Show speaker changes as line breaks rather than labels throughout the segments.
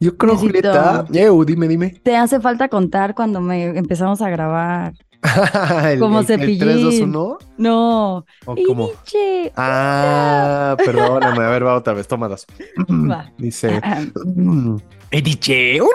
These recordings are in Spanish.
Yo creo,
Necesito-
Julieta. Eu, dime, dime.
Te hace falta contar cuando me empezamos a grabar.
el,
Como
el- el
cepillín.
3, 2, 1.
No.
¿O cómo? Ah, perdóname. A ver, va otra vez. Toma dos.
Va.
Dice. mm, Ediche, una.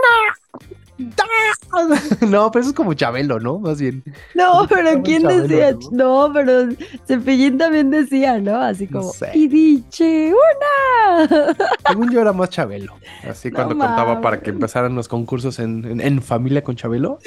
No, pero eso es como Chabelo, ¿no? Más bien.
No, pero ¿quién
Chabelo,
decía?
¿no?
No, pero Cepillín también decía, ¿no? Así
No
como,
sé.
y diche una.
Según yo era más Chabelo. Así
No
cuando contaba para que empezaran los concursos en, en- en familia con Chabelo.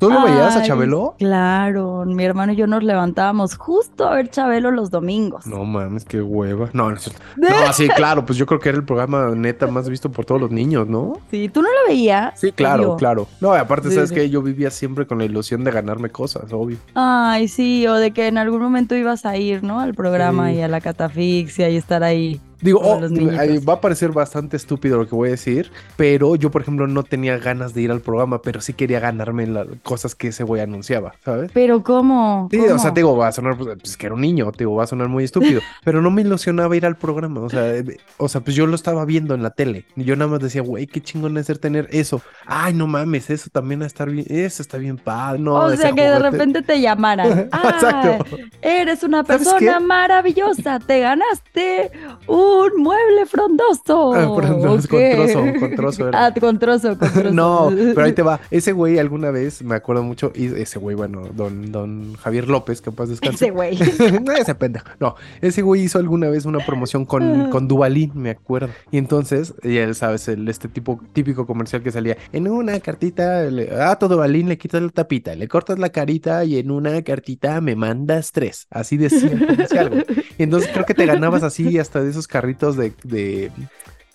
¿Tú lo veías a Chabelo?
Claro, mi hermano y yo nos levantábamos justo a ver Chabelo los domingos.
No mames, qué hueva. No, no, no, sí, claro, pues yo creo que era el programa neta más visto por todos los niños, ¿no?
Sí, ¿tú no lo veías?
Sí, claro, Claro. No, aparte,
Sí,
sabes
sí.
que yo vivía siempre con la ilusión de ganarme cosas, obvio.
Ay, sí, o de que en algún momento ibas a ir, ¿no? Al programa
Sí.
y a la catafixia y estar ahí.
Digo, oh, va a parecer bastante estúpido lo que voy a decir, pero yo, por ejemplo, no tenía ganas de ir al programa, pero sí quería ganarme las cosas que ese güey anunciaba, ¿sabes?
Pero ¿cómo?
Sí, o sea, te digo, va a sonar, pues, pues, que era un niño, te digo, va a sonar muy estúpido, pero no me ilusionaba ir al programa, o sea, eh, o sea, pues yo lo estaba viendo en la tele, y yo nada más decía, güey, qué chingón es ser tener eso, ay, no mames, eso también va a estar bien, eso está bien padre, no,
o sea, que de repente te llamaran. Ah,
Exacto.
Eres una
¿Sabes
persona maravillosa. Te ganaste un mueble frondoso.
Ah, perdón,
¿o
es con
qué?
trozo, con trozo era.
Ah, con trozo, con trozo.
No, pero ahí te va. Ese güey alguna vez, me acuerdo mucho, y ese güey, bueno, don, don Javier López, que paz descanse.
Ese güey.
No, ese pendejo. No, ese güey hizo alguna vez una promoción con, con Duvalín, me acuerdo. Y entonces, ya sabes, el, este tipo típico comercial que salía, en una cartita, le, ah, todo Duvalín le quitas la tapita, le cortas la carita y en una cartita me mandas tres. Así decía el comercial, güey. Y entonces creo que te ganabas así hasta de esos carritos de, de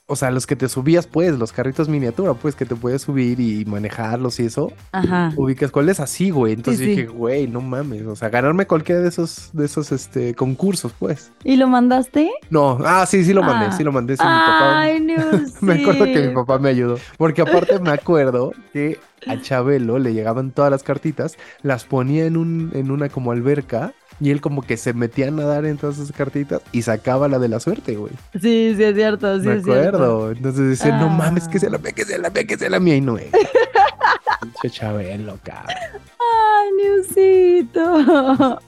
o sea, los que te subías, pues, los carritos miniatura, pues, que te puedes subir y manejarlos y eso.
Ajá.
Ubicas cuál es así, güey. Entonces
Sí, sí.
dije, güey, no mames. O sea, ganarme cualquiera de esos, de esos, este, concursos, pues.
¿Y lo mandaste?
No, ah, sí, sí lo mandé,
Ah.
sí lo mandé. Sí, mi papá.
Ay, no
Me acuerdo que mi papá me ayudó. Porque aparte me acuerdo que a Chabelo le llegaban todas las cartitas, las ponía en un, en una como alberca. Y él como que se metía a nadar en todas esas cartitas y sacaba la de la suerte, güey.
Sí, sí, es cierto, sí,
me
es cierto.
acuerdo. Entonces decía, no mames, que
Ah.
sea la mía, que sea la mía, que sea la mía. Y no es. Pinche Chabelo, cabrón.
Ay, Niusito.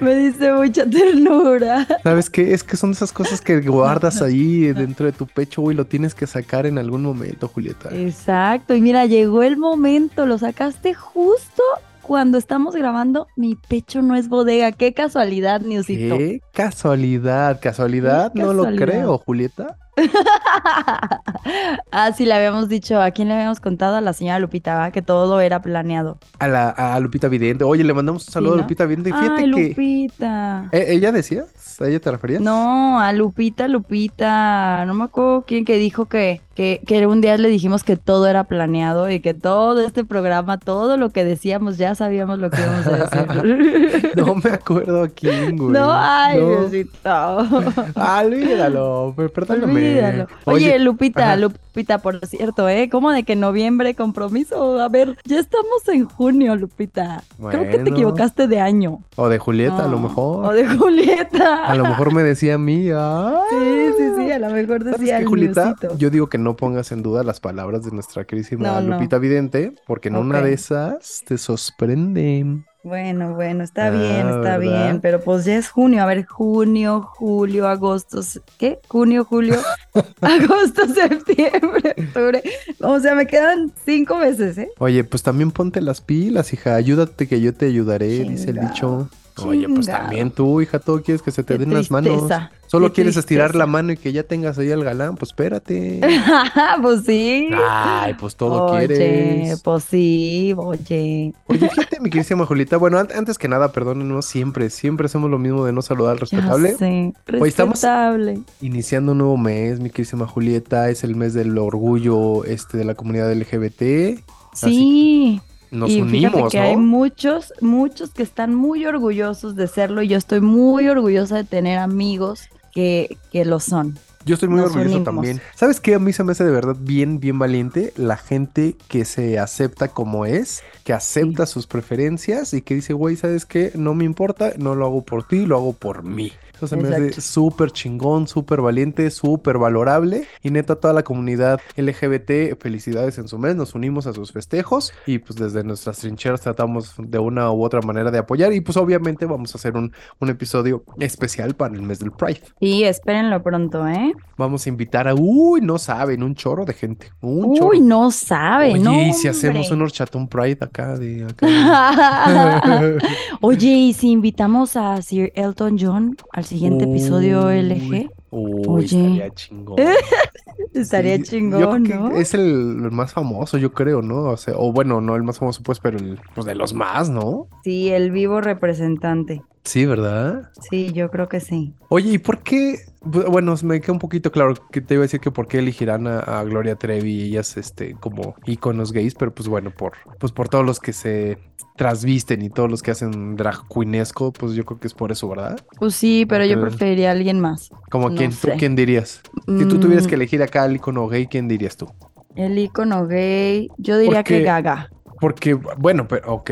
Me dice mucha ternura.
¿Sabes qué? Es que son esas cosas que guardas ahí dentro de tu pecho, güey, lo tienes que sacar en algún momento, Julieta.
Exacto, y mira, llegó el momento, lo sacaste justo cuando estamos grabando. Mi pecho no es bodega, qué casualidad, Niusito.
Qué casualidad, casualidad,
Qué
no lo creo, Julieta.
ah, sí, le habíamos dicho, ¿a quién le habíamos contado? A la señora Lupita, ¿va? que todo era planeado.
A la a Lupita Vidente. Oye, le mandamos un saludo
¿no?
a Lupita Vidente. Fíjate
Ay,
que.
Lupita.
¿E- ¿Ella decía? ¿A ella te referías?
No, a Lupita, Lupita, no me acuerdo quién que dijo que, que, que un día le dijimos que todo era planeado y que todo este programa, todo lo que decíamos, ya sabíamos lo que íbamos a decir.
No me acuerdo a quién, güey.
No, ay,
No.
Diosito.
Ah, olvídalo, perdóname.
Olvídalo. Oye, Lupita,
ajá.
Lupita, por cierto, ¿eh? ¿Cómo de que noviembre compromiso? A ver, ya estamos en junio, Lupita. Creo que te equivocaste de año.
O de Julieta, a lo mejor.
O de Julieta.
A lo mejor me decía a mí, ah.
Sí, sí, sí, a lo mejor
¿Sabes
decía
qué,
el
Julieta? Yo digo que no pongas en duda las palabras de nuestra
No, no.
Lupita Vidente, porque en una de esas te sorprende.
Bueno, bueno, está
Ah,
bien, está
¿verdad?
bien, pero pues ya es junio, a ver, junio, julio, agosto, ¿qué? Junio, julio, agosto, septiembre, octubre, o sea, me quedan cinco meses, ¿eh?
Oye, pues también ponte las pilas, hija. Ayúdate que yo te ayudaré, dice el dicho. Oye, pues también tú, hija, todo quieres que se te
Qué
den las manos. Solo
qué
quieres estirar la mano y que ya tengas ahí al galán, pues espérate.
pues sí.
Ay, pues todo
oye,
quieres.
pues sí, oye.
Oye, fíjate, mi queridísima Julieta. Bueno, an- antes que nada, perdónenos, siempre, siempre hacemos lo mismo de no saludar al respetable.
sé,
Hoy estamos-
respetable.
Iniciando un nuevo mes, mi queridísima Julieta, es el mes del orgullo este, de la comunidad LGBT.
Sí.
Nos
y
unimos,
que
¿no?
hay muchos, muchos que están muy orgullosos de serlo y yo estoy muy orgullosa de tener amigos que, que lo son.
Yo estoy muy
nos
orgulloso
unimos.
también. ¿Sabes qué? A mí se me hace de verdad bien, bien valiente la gente que se acepta como es, que acepta sus preferencias y que dice, güey, ¿sabes qué? No me importa, no lo hago por ti, lo hago por mí. Eso se me hace
Exacto.
súper chingón, súper valiente, súper valorable. Y neta, toda la comunidad LGBT, felicidades en su mes. Nos unimos a sus festejos y pues desde nuestras trincheras tratamos de una u otra manera de apoyar. Y pues obviamente vamos a hacer un, un episodio especial para el mes del Pride.
Sí, espérenlo pronto, ¿eh?
Vamos a invitar a, uy, no saben, un chorro de gente. Un chorro.
Uy, no sabe,
Oye,
no.
y si hacemos un horchatón Pride acá de acá.
Oye, ¿y si invitamos a Sir Elton John al siguiente episodio LG?
Uy,
Oye.
estaría chingón.
Estaría
Sí, yo
chingón, ¿no?
Es el, el más famoso, yo creo, ¿no? O sea, o bueno, no el más famoso, pues, pero el, pues de los más, ¿no?
Sí, el vivo representante.
Sí, ¿verdad?
Sí, yo creo que sí.
Oye, ¿y por qué? Bu- Bueno, me queda un poquito claro que te iba a decir que por qué elegirán a, a Gloria Trevi y ellas, este, como íconos gays, pero pues bueno, por, pues por todos los que se trasvisten y todos los que hacen drag queenesco, pues yo creo que es por eso, ¿verdad?
Pues sí, pero yo preferiría a alguien más.
Como
No
quién, ¿tú quién dirías? Si tú tuvieras
Mm,
que elegir acá al ícono gay, ¿quién dirías tú?
El icono gay, yo diría que Gaga.
Porque, bueno, pero, ok.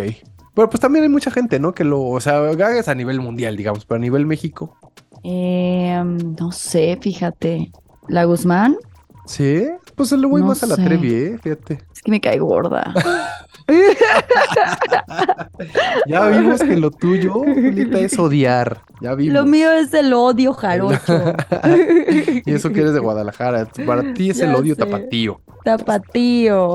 Pero pues también hay mucha gente, ¿no? Que lo, o sea, Gaga es a nivel mundial, digamos, pero a nivel México.
Eh, no sé, fíjate. La Guzmán,
Sí, pues le voy
No
más a la. Trevi, ¿eh? Fíjate.
es que me cae gorda.
Ya vimos que lo tuyo, Julita, es odiar. Ya vimos.
Lo mío es el odio jarocho.
Y eso que eres de Guadalajara. Para ti es el odio
sé.
tapatío.
Tapatío.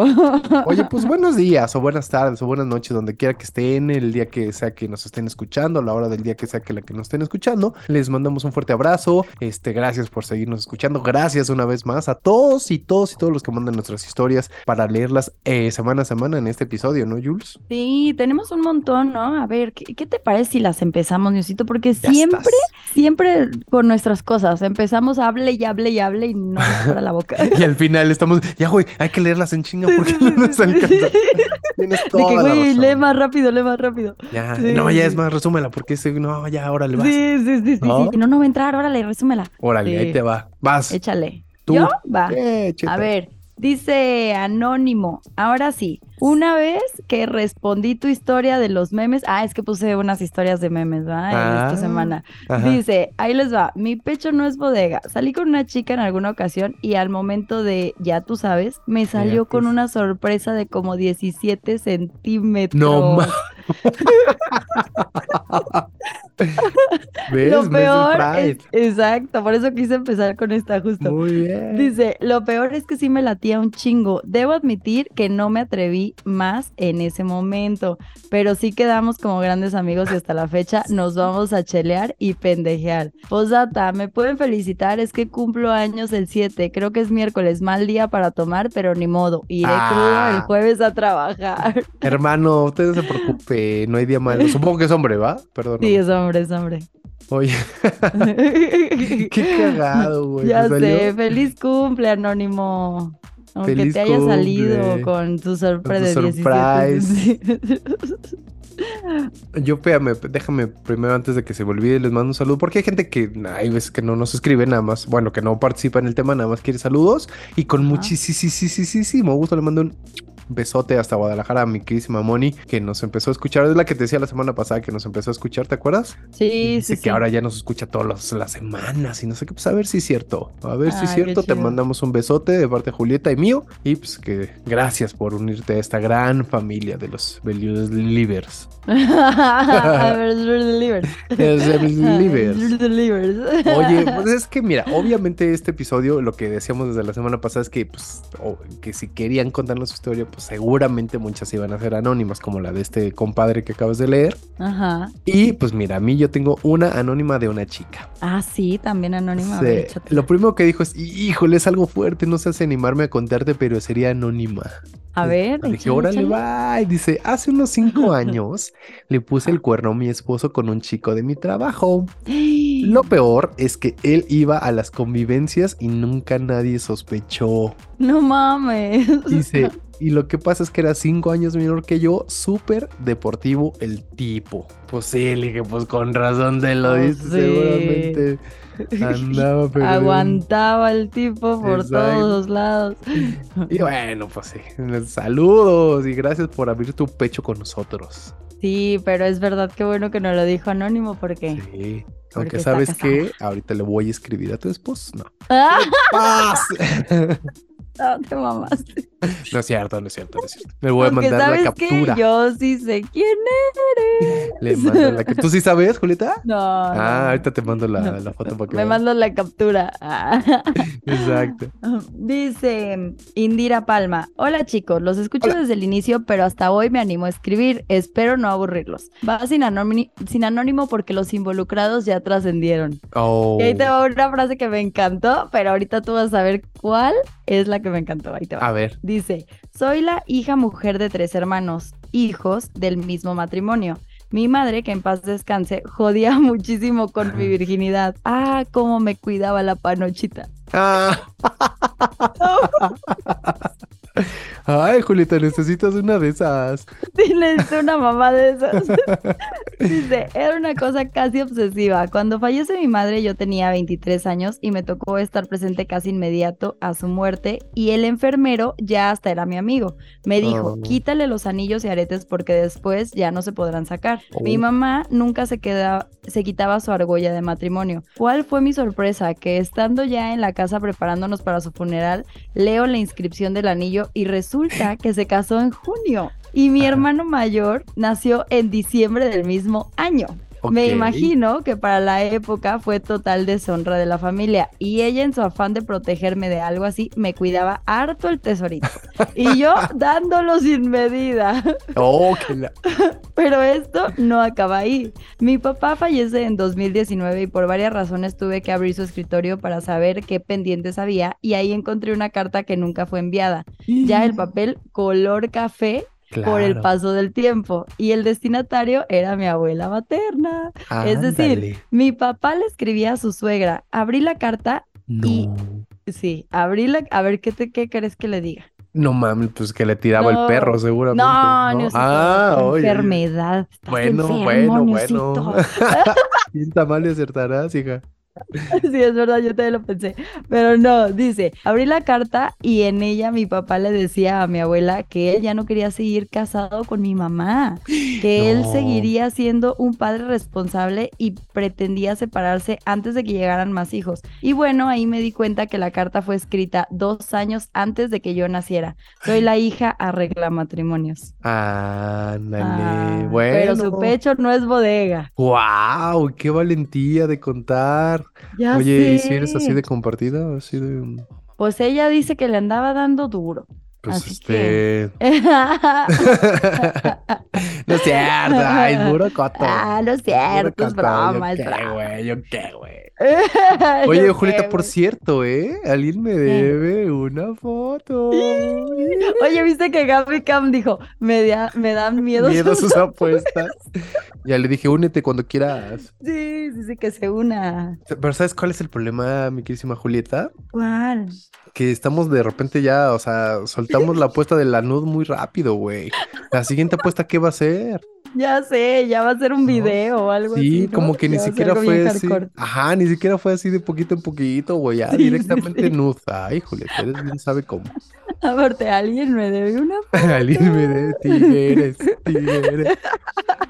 Oye, pues buenos días o buenas tardes o buenas noches, donde quiera que estén, el día que sea que nos estén escuchando, a la hora del día que sea que la que nos estén escuchando. Les mandamos un fuerte abrazo. Este, gracias por seguirnos escuchando. Gracias una vez más a todos y todos y todos los que mandan nuestras historias para leerlas eh, semana a semana en este episodio, ¿no, Jules?
Sí, tenemos un montón, ¿no? A ver, ¿qué, qué te parece si las empezamos, Niosito? Porque
Ya
siempre,
estás.
siempre con nuestras cosas. Empezamos hable y hable y hable y no nos para la boca.
Y al final estamos, ya, güey, hay que leerlas en chinga porque no nos alcanza. Tienes
De
toda
que,
la
güey, lee más rápido, lee más rápido.
Ya,
Sí.
no, ya es más, resúmela, porque ese, no, ya, órale, vas.
Sí, sí, sí, sí,
¿No?
sí. No, no va a entrar, órale, resúmela.
Órale,
Sí.
ahí te va. Vas.
Échale.
Tú.
¿Yo? Va.
Eh.
A ver, dice Anónimo. Ahora sí, una vez que respondí tu historia de los memes, ah, es que puse unas historias de memes, ¿va? En
Ah,
esta semana.
Ajá.
Dice, ahí les va, mi pecho no es bodega. Salí con una chica en alguna ocasión y al momento de, ya tú sabes, me salió con una sorpresa de como 17 centímetros.
No ma- ¿Ves?
Lo peor es, exacto, por eso quise empezar con esta justo.
Muy bien.
Dice, lo peor es que sí me latía un chingo. Debo admitir que no me atreví más en ese momento, pero sí quedamos como grandes amigos y hasta la fecha nos vamos a chelear y pendejear. Posdata, me pueden felicitar, es que cumplo años el 7, creo que es miércoles, mal día para tomar, pero ni modo, iré
Ah.
crudo el jueves a trabajar.
Hermano, usted no se preocupe, no hay día malo. Supongo que es hombre, ¿va? Perdón.
Sí, es hombre, es hombre.
Oye, qué cagado, güey.
Ya sé, feliz cumple, Anónimo. Aunque
Feliz
te haya salido con tu sorpresa de 17.
Yo, espérame, déjame primero antes de que se me olvide, les mando un saludo, porque hay gente que hay veces que no nos escribe nada más, bueno, que no participa en el tema, nada más quiere saludos, y con muchísimo gusto le mando un besote hasta Guadalajara a mi queridísima Moni, que nos empezó a escuchar, es la que te decía la semana pasada que nos empezó a escuchar, ¿te acuerdas?
Sí,
Dice
sí,
que
sí.
ahora ya nos escucha todas las semanas y no sé qué, pues a ver si es cierto. A ver si es cierto. Te mandamos un besote de parte de Julieta y mío. Y pues que gracias por unirte a esta gran familia de los Believers. Oye, pues es que mira, obviamente este episodio, lo que decíamos desde la semana pasada es que, pues, o- que si querían contarnos su historia, pues seguramente muchas iban a ser anónimas, como la de este compadre que acabas de leer.
Ajá.
Y pues mira, a mí yo tengo una anónima de una chica.
Ah, sí, también anónima.
Sí,
ver.
Lo primero que dijo es, híjole, es algo fuerte, no sé si animarme a contarte, pero sería anónima.
A ver,
Le dije, órale, va. Y dice, hace unos cinco años le puse el cuerno a mi esposo con un chico de mi trabajo. Lo peor es que él iba a las convivencias y nunca nadie sospechó.
No mames.
Dice, y lo que pasa es que era cinco años menor que yo, súper deportivo el tipo. Pues sí, le dije, pues con razón te lo
Pues
dice,
sí.
seguramente andaba pero
Aguantaba el tipo por
Exacto.
todos lados.
Y bueno, pues sí, saludos y gracias por abrir tu pecho con nosotros.
Sí, pero es verdad que bueno que no lo dijo anónimo porque
Sí. Aunque
porque
sabes que ahorita le voy a escribir a tu esposo. No.
Ah,
¡Paz!
no te mamaste.
no es cierto, no es cierto, no es cierto. Le voy a
Porque
mandar la captura.
yo sí sé quién eres.
Le mando la cap- ¿Tú sí sabes, Julieta?
No.
Ah, ahorita te mando la,
No,
la foto para que
Me
veas.
mandas la captura. Ah.
Exacto.
Dice Indira Palma, hola chicos, los escucho desde el inicio, pero hasta hoy me animo a escribir, espero no aburrirlos. Va sin, anónimo- sin anónimo porque los involucrados ya trascendieron.
Oh.
Y ahí te va una frase que me encantó, pero ahorita tú vas a ver cuál es la que me encantó. Ahí te va.
A ver.
Dice, soy la hija mujer de tres hermanos, hijos del mismo matrimonio. Mi madre, que en paz descanse, jodía muchísimo con mi virginidad. Ah, cómo me cuidaba la panochita.
Ah. Ay, Julieta, necesitas una de esas.
Tienes una mamá de esas. Dice, era una cosa casi obsesiva. Cuando fallece mi madre yo tenía 23 años y me tocó estar presente casi inmediato a su muerte y el enfermero ya hasta era mi amigo. Me dijo,
Oh.
quítale los anillos y aretes porque después ya no se podrán sacar. Mi
Oh.
mamá nunca se, queda, se quitaba su argolla de matrimonio. ¿Cuál fue mi sorpresa? Que estando ya en la casa preparándonos para su funeral, leo la inscripción del anillo y resulta que se casó en junio. Y mi hermano mayor nació en diciembre del mismo año. Me imagino que para la época fue total deshonra de la familia y ella en su afán de protegerme de algo así me cuidaba harto el tesorito y yo dándolo sin medida.
Oh, que la...
Pero esto no acaba ahí. Mi papá fallece en 2019 y por varias razones tuve que abrir su escritorio para saber qué pendientes había y ahí encontré una carta que nunca fue enviada. Ya el papel color café por el paso del tiempo y el destinatario era mi abuela materna. Es decir. Mi papá le escribía a su suegra. Abrí la carta, y-
No.
sí, abrí la, a ver qué te qué crees que le diga.
No mames, pues que le tiraba
No.
el perro, seguramente.
No, no, es
Ah, oye.
enfermedad.
Bueno,
enfermo,
bueno,
Niosito.
bueno. Bien mal le acertarás, hija.
Sí, es verdad, yo también lo pensé. Pero no, dice, abrí la carta y en ella mi papá le decía a mi abuela que él ya no quería seguir casado con mi mamá, que él seguiría siendo un padre responsable y pretendía separarse antes de que llegaran más hijos. Y bueno, ahí me di cuenta que la carta fue escrita dos años antes de que yo naciera. Soy la hija arregla matrimonios.
Ándale.
Ah,
bueno.
Pero su pecho no es bodega.
¡Wow! ¡Qué valentía de contar!
Ya
Oye, ¿y si eres así de compartida? Así de.
Pues ella dice que le andaba dando duro.
Pues
Así
este. no es cierto, ay, es puro coto.
Ah, no es cierto, es broma,
yo
es
qué, güey, yo qué, güey.
Yo
Oye, Julieta, por cierto, ¿eh? Alguien me debe una foto.
Oye, viste que Gaby Cam dijo, me, da- me dan miedo.
Miedo
sus-
sus apuestas. Ya le dije, únete cuando quieras.
Sí, sí, sí, que se una.
Pero ¿sabes cuál es el problema, mi querísima Julieta?
¿Cuál?
Que estamos de repente ya, o sea, soltamos la apuesta de la nud muy rápido, güey. La siguiente apuesta, ¿qué va a ser?
Ya sé, ya va a ser un
No.
video o algo así.
Sí,
¿no?
como que ni
Ya
siquiera fue así. Ajá, ni siquiera fue así de poquito en poquito, güey. Ya
Sí, sí,
directamente
sí.
nud. Ay, Julieta, eres bien sabe cómo.
Aparte, alguien me debe una
Alguien me de tigres, tigres.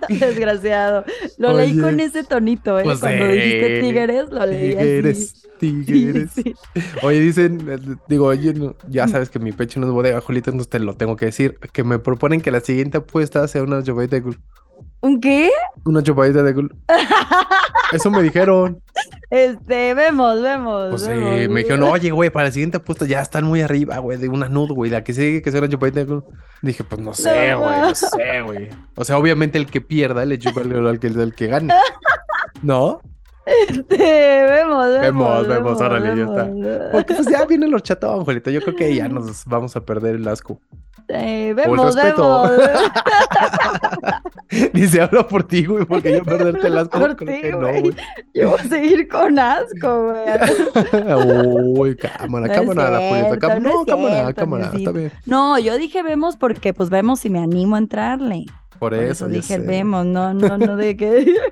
desgraciado. Lo leí con ese tonito, ¿eh?
Pues
Cuando dijiste tigres, lo leí así.
Tigres, tigres.
sí.
Oye, dicen, eh, digo, oye, no- ya sabes que mi pecho no es bodega, Julieta, entonces te lo tengo que decir. Que me proponen que la siguiente apuesta sea una chupadita de.
¿Un qué?
Una chupadita de gul. Eso me dijeron.
Este, vemos, vemos.
Pues sí,
vemos.
me dijeron, oye, güey, para la siguiente apuesta ya están muy arriba, güey, de una nud, güey. La que sigue que sea una chupadita de gul. Dije, pues no sé, güey, no sé, güey. O sea, obviamente el que pierda le chupa el al que, al que gane. ¿No?
Este, vemos, vemos.
Vemos, vemos, órale, ya está.
vemos.
Porque pues ya viene el horchatón, Julieta. Yo creo que ya nos vamos a perder el asco.
Eh,
el
vemos, vemos.
Ni se habla por ti, güey, porque yo perderte el asco.
Por ti,
no,
güey. Yo voy a seguir con asco, güey.
Uy, cámara,
No
cámara, la Julieta.
cierto,
cám-
no
cámara,
cierto,
cámara, está bien.
No, yo dije vemos porque pues vemos si me animo a entrarle.
Por
Por
eso,
dije
sé.
vemos, no, no, no de que.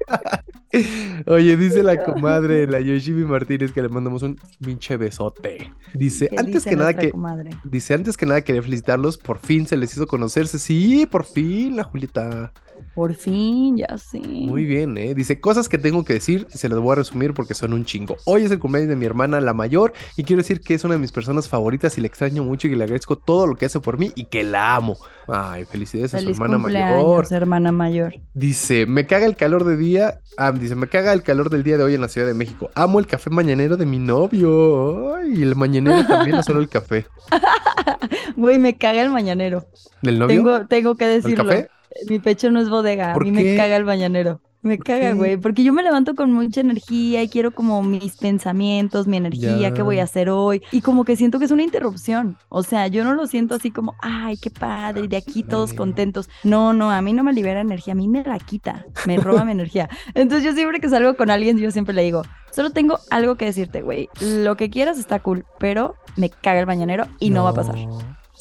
Oye, dice la comadre, la Yoshimi Martínez, que le mandamos un pinche besote. Dice,
¿Qué
antes
dice
que nada que,
comadre?
dice, antes que nada quería felicitarlos, por fin se les hizo conocerse. Sí, por fin, la Julieta.
Por fin, ya sé.
Muy bien, ¿eh? Dice, cosas que tengo que decir, se las voy a resumir porque son un chingo. Hoy es el cumpleaños de mi hermana, la mayor, y quiero decir que es una de mis personas favoritas y le extraño mucho y le agradezco todo lo que hace por mí y que la amo. Ay, felicidades a su hermana mayor.
hermana mayor.
Dice, me caga el calor de día. Ah, dice, me caga el calor del día de hoy en la Ciudad de México. Amo el café mañanero de mi novio. Ay, el mañanero también, no solo el café.
Güey, me caga el mañanero.
¿Del novio?
Tengo, tengo que
¿El
decirlo.
café?
Mi pecho no es bodega. A
¿Por
mí
qué?
me caga el mañanero. Me
¿Por
caga, güey, porque yo me levanto con mucha energía y quiero como mis pensamientos, mi energía,
Ya.
qué voy a hacer hoy. Y como que siento que es una interrupción. O sea, yo no lo siento así como, ay, qué padre, de aquí todos contentos. No, no, a mí no me libera energía, a mí me la quita, me roba mi energía. Entonces yo siempre que salgo con alguien, yo siempre le digo, solo tengo algo que decirte, güey. Lo que quieras está cool, pero me caga el mañanero y no, va a pasar.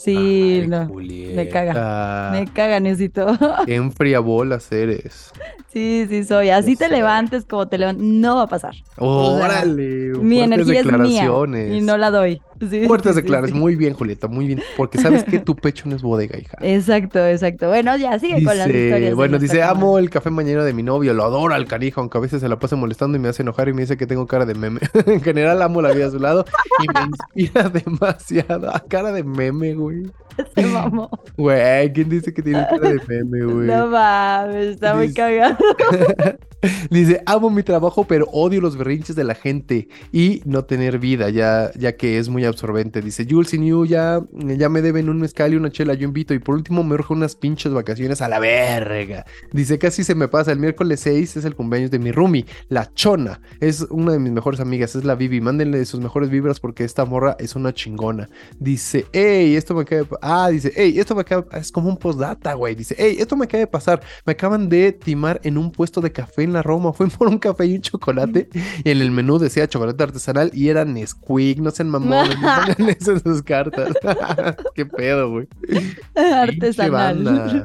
Sí,
Ay,
no.
Julieta.
caga. Me caga, necesito.
Qué enfriabolas eres.
Sí, sí, soy. Así te levantes como te levantes. No va a pasar. O sea,
Órale.
Mi energía es mía
declaraciones.
y no la doy. Sí,
Fuertes
sí,
declaraciones. Muy bien, Julieta, muy bien. Porque sabes que tu pecho no es bodega, hija.
Exacto, exacto. Bueno, ya sigue con las
Dice,
historias.
bueno, dice, amo el café mañana de mi novio, lo adoro al canijo, aunque a veces se la pasa molestando y me hace enojar y me dice que tengo cara de meme. en general amo la vida a su lado y me inspira demasiado. Ah, cara de meme, güey.
Se mamó.
Güey, ¿quién dice que tiene cara de meme, güey?
No mames, está muy
Dice-
cagado.
Dice, amo mi trabajo, pero odio los berrinches de la gente y no tener vida, ya, ya que es muy absorbente. Dice, Jules y New ya, ya me deben un mezcal y una chela, yo invito. Y por último me urge unas pinches vacaciones a la verga. Dice, casi se me pasa, el miércoles 6 es el cumpleaños de mi roomie, la Chona. Es una de mis mejores amigas, es la Vivi. Mándenle sus mejores vibras porque esta morra es una chingona. Dice, hey, esto me acaba de... Ah, dice, hey, esto me acaba... Es como un postdata, güey. Dice, hey, esto me acaba de pasar. Me acaban de timar en un puesto de café en la Roma. Fui por un café y un chocolate. Y en el menú decía chocolate artesanal y era Nesquik. No sean mamones. No ponen eso en sus cartas. Qué pedo, güey.
Artesanal.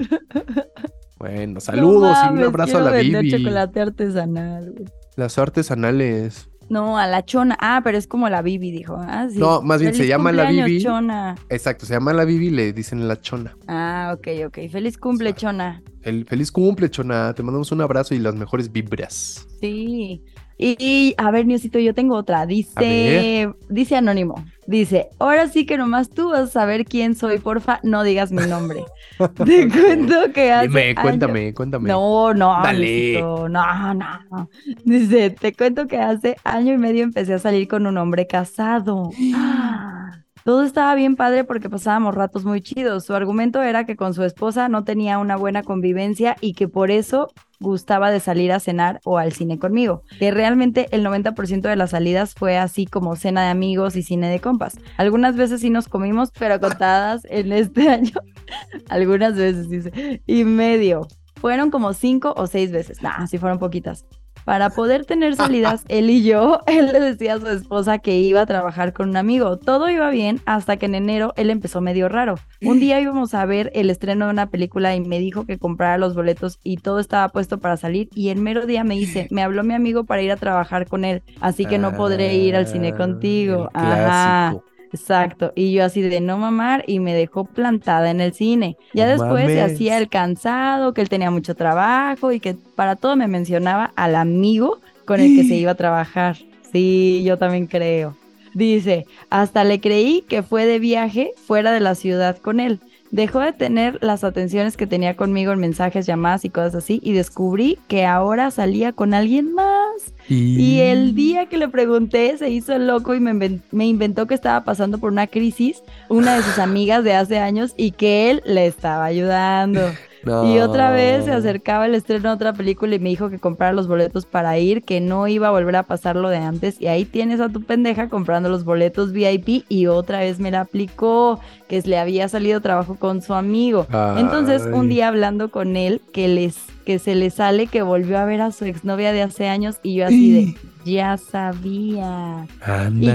Bueno,
No
saludos y un abrazo a la Bibi.
chocolate artesanal. güey.
Las artesanales.
No, a la chona. Ah, pero es como la Bibi, dijo. Ah, sí.
No, más bien se llama la Bibi.
chona.
Exacto, se llama la Bibi y le dicen la Chona.
Ah, ok, ok. Feliz cumple, chona.
El feliz cumple, Chona. Te mandamos un abrazo y las mejores vibras.
Sí. Y, y, a ver, Niosito, yo tengo otra. Dice, dice Anónimo. Dice, ahora sí que nomás tú vas a saber quién soy, porfa, no digas mi nombre. Te cuento que hace
Dime,
años-
cuéntame, cuéntame.
No, no,
Dale.
Niosito, no, no. Dice, te cuento que hace año y medio empecé a salir con un hombre casado. Todo estaba bien padre porque pasábamos ratos muy chidos. Su argumento era que con su esposa no tenía una buena convivencia y que por eso gustaba de salir a cenar o al cine conmigo. Que realmente el 90% de las salidas fue así como cena de amigos y cine de compas. Algunas veces sí nos comimos, pero contadas en este año. Algunas veces, dice. Y medio. Fueron como cinco o seis veces. Nah, sí fueron poquitas. Para poder tener salidas, él y yo, él le decía a su esposa que iba a trabajar con un amigo. Todo iba bien hasta que en enero él empezó medio raro. Un día íbamos a ver el estreno de una película y me dijo que comprara los boletos y todo estaba puesto para salir. Y el mero día me dice, me habló mi amigo para ir a trabajar con él, así que no podré ir al cine contigo. Ajá. Exacto, y yo así de no mamar y me dejó plantada en el cine. Ya después se hacía el cansado, que él tenía mucho trabajo y que para todo me mencionaba al amigo con el que se iba a trabajar. Sí, yo también creo. Dice, hasta le creí que fue de viaje fuera de la ciudad con él. Dejó de tener las atenciones que tenía conmigo en mensajes, llamadas y cosas así y descubrí que ahora salía con alguien más. Y el día que le pregunté se hizo loco y me, inven- me inventó que estaba pasando por una crisis, una de sus amigas de hace años, y que él le estaba ayudando. Y otra vez se acercaba el estreno de otra película y me dijo que comprara los boletos para ir, que no iba a volver a pasar lo de antes. Y ahí tienes a tu pendeja comprando los boletos VIP y otra vez me la aplicó, que le había salido trabajo con su amigo. Entonces, un día hablando con él, que les que se le sale que volvió a ver a su exnovia de hace años y yo así de, ya sabía.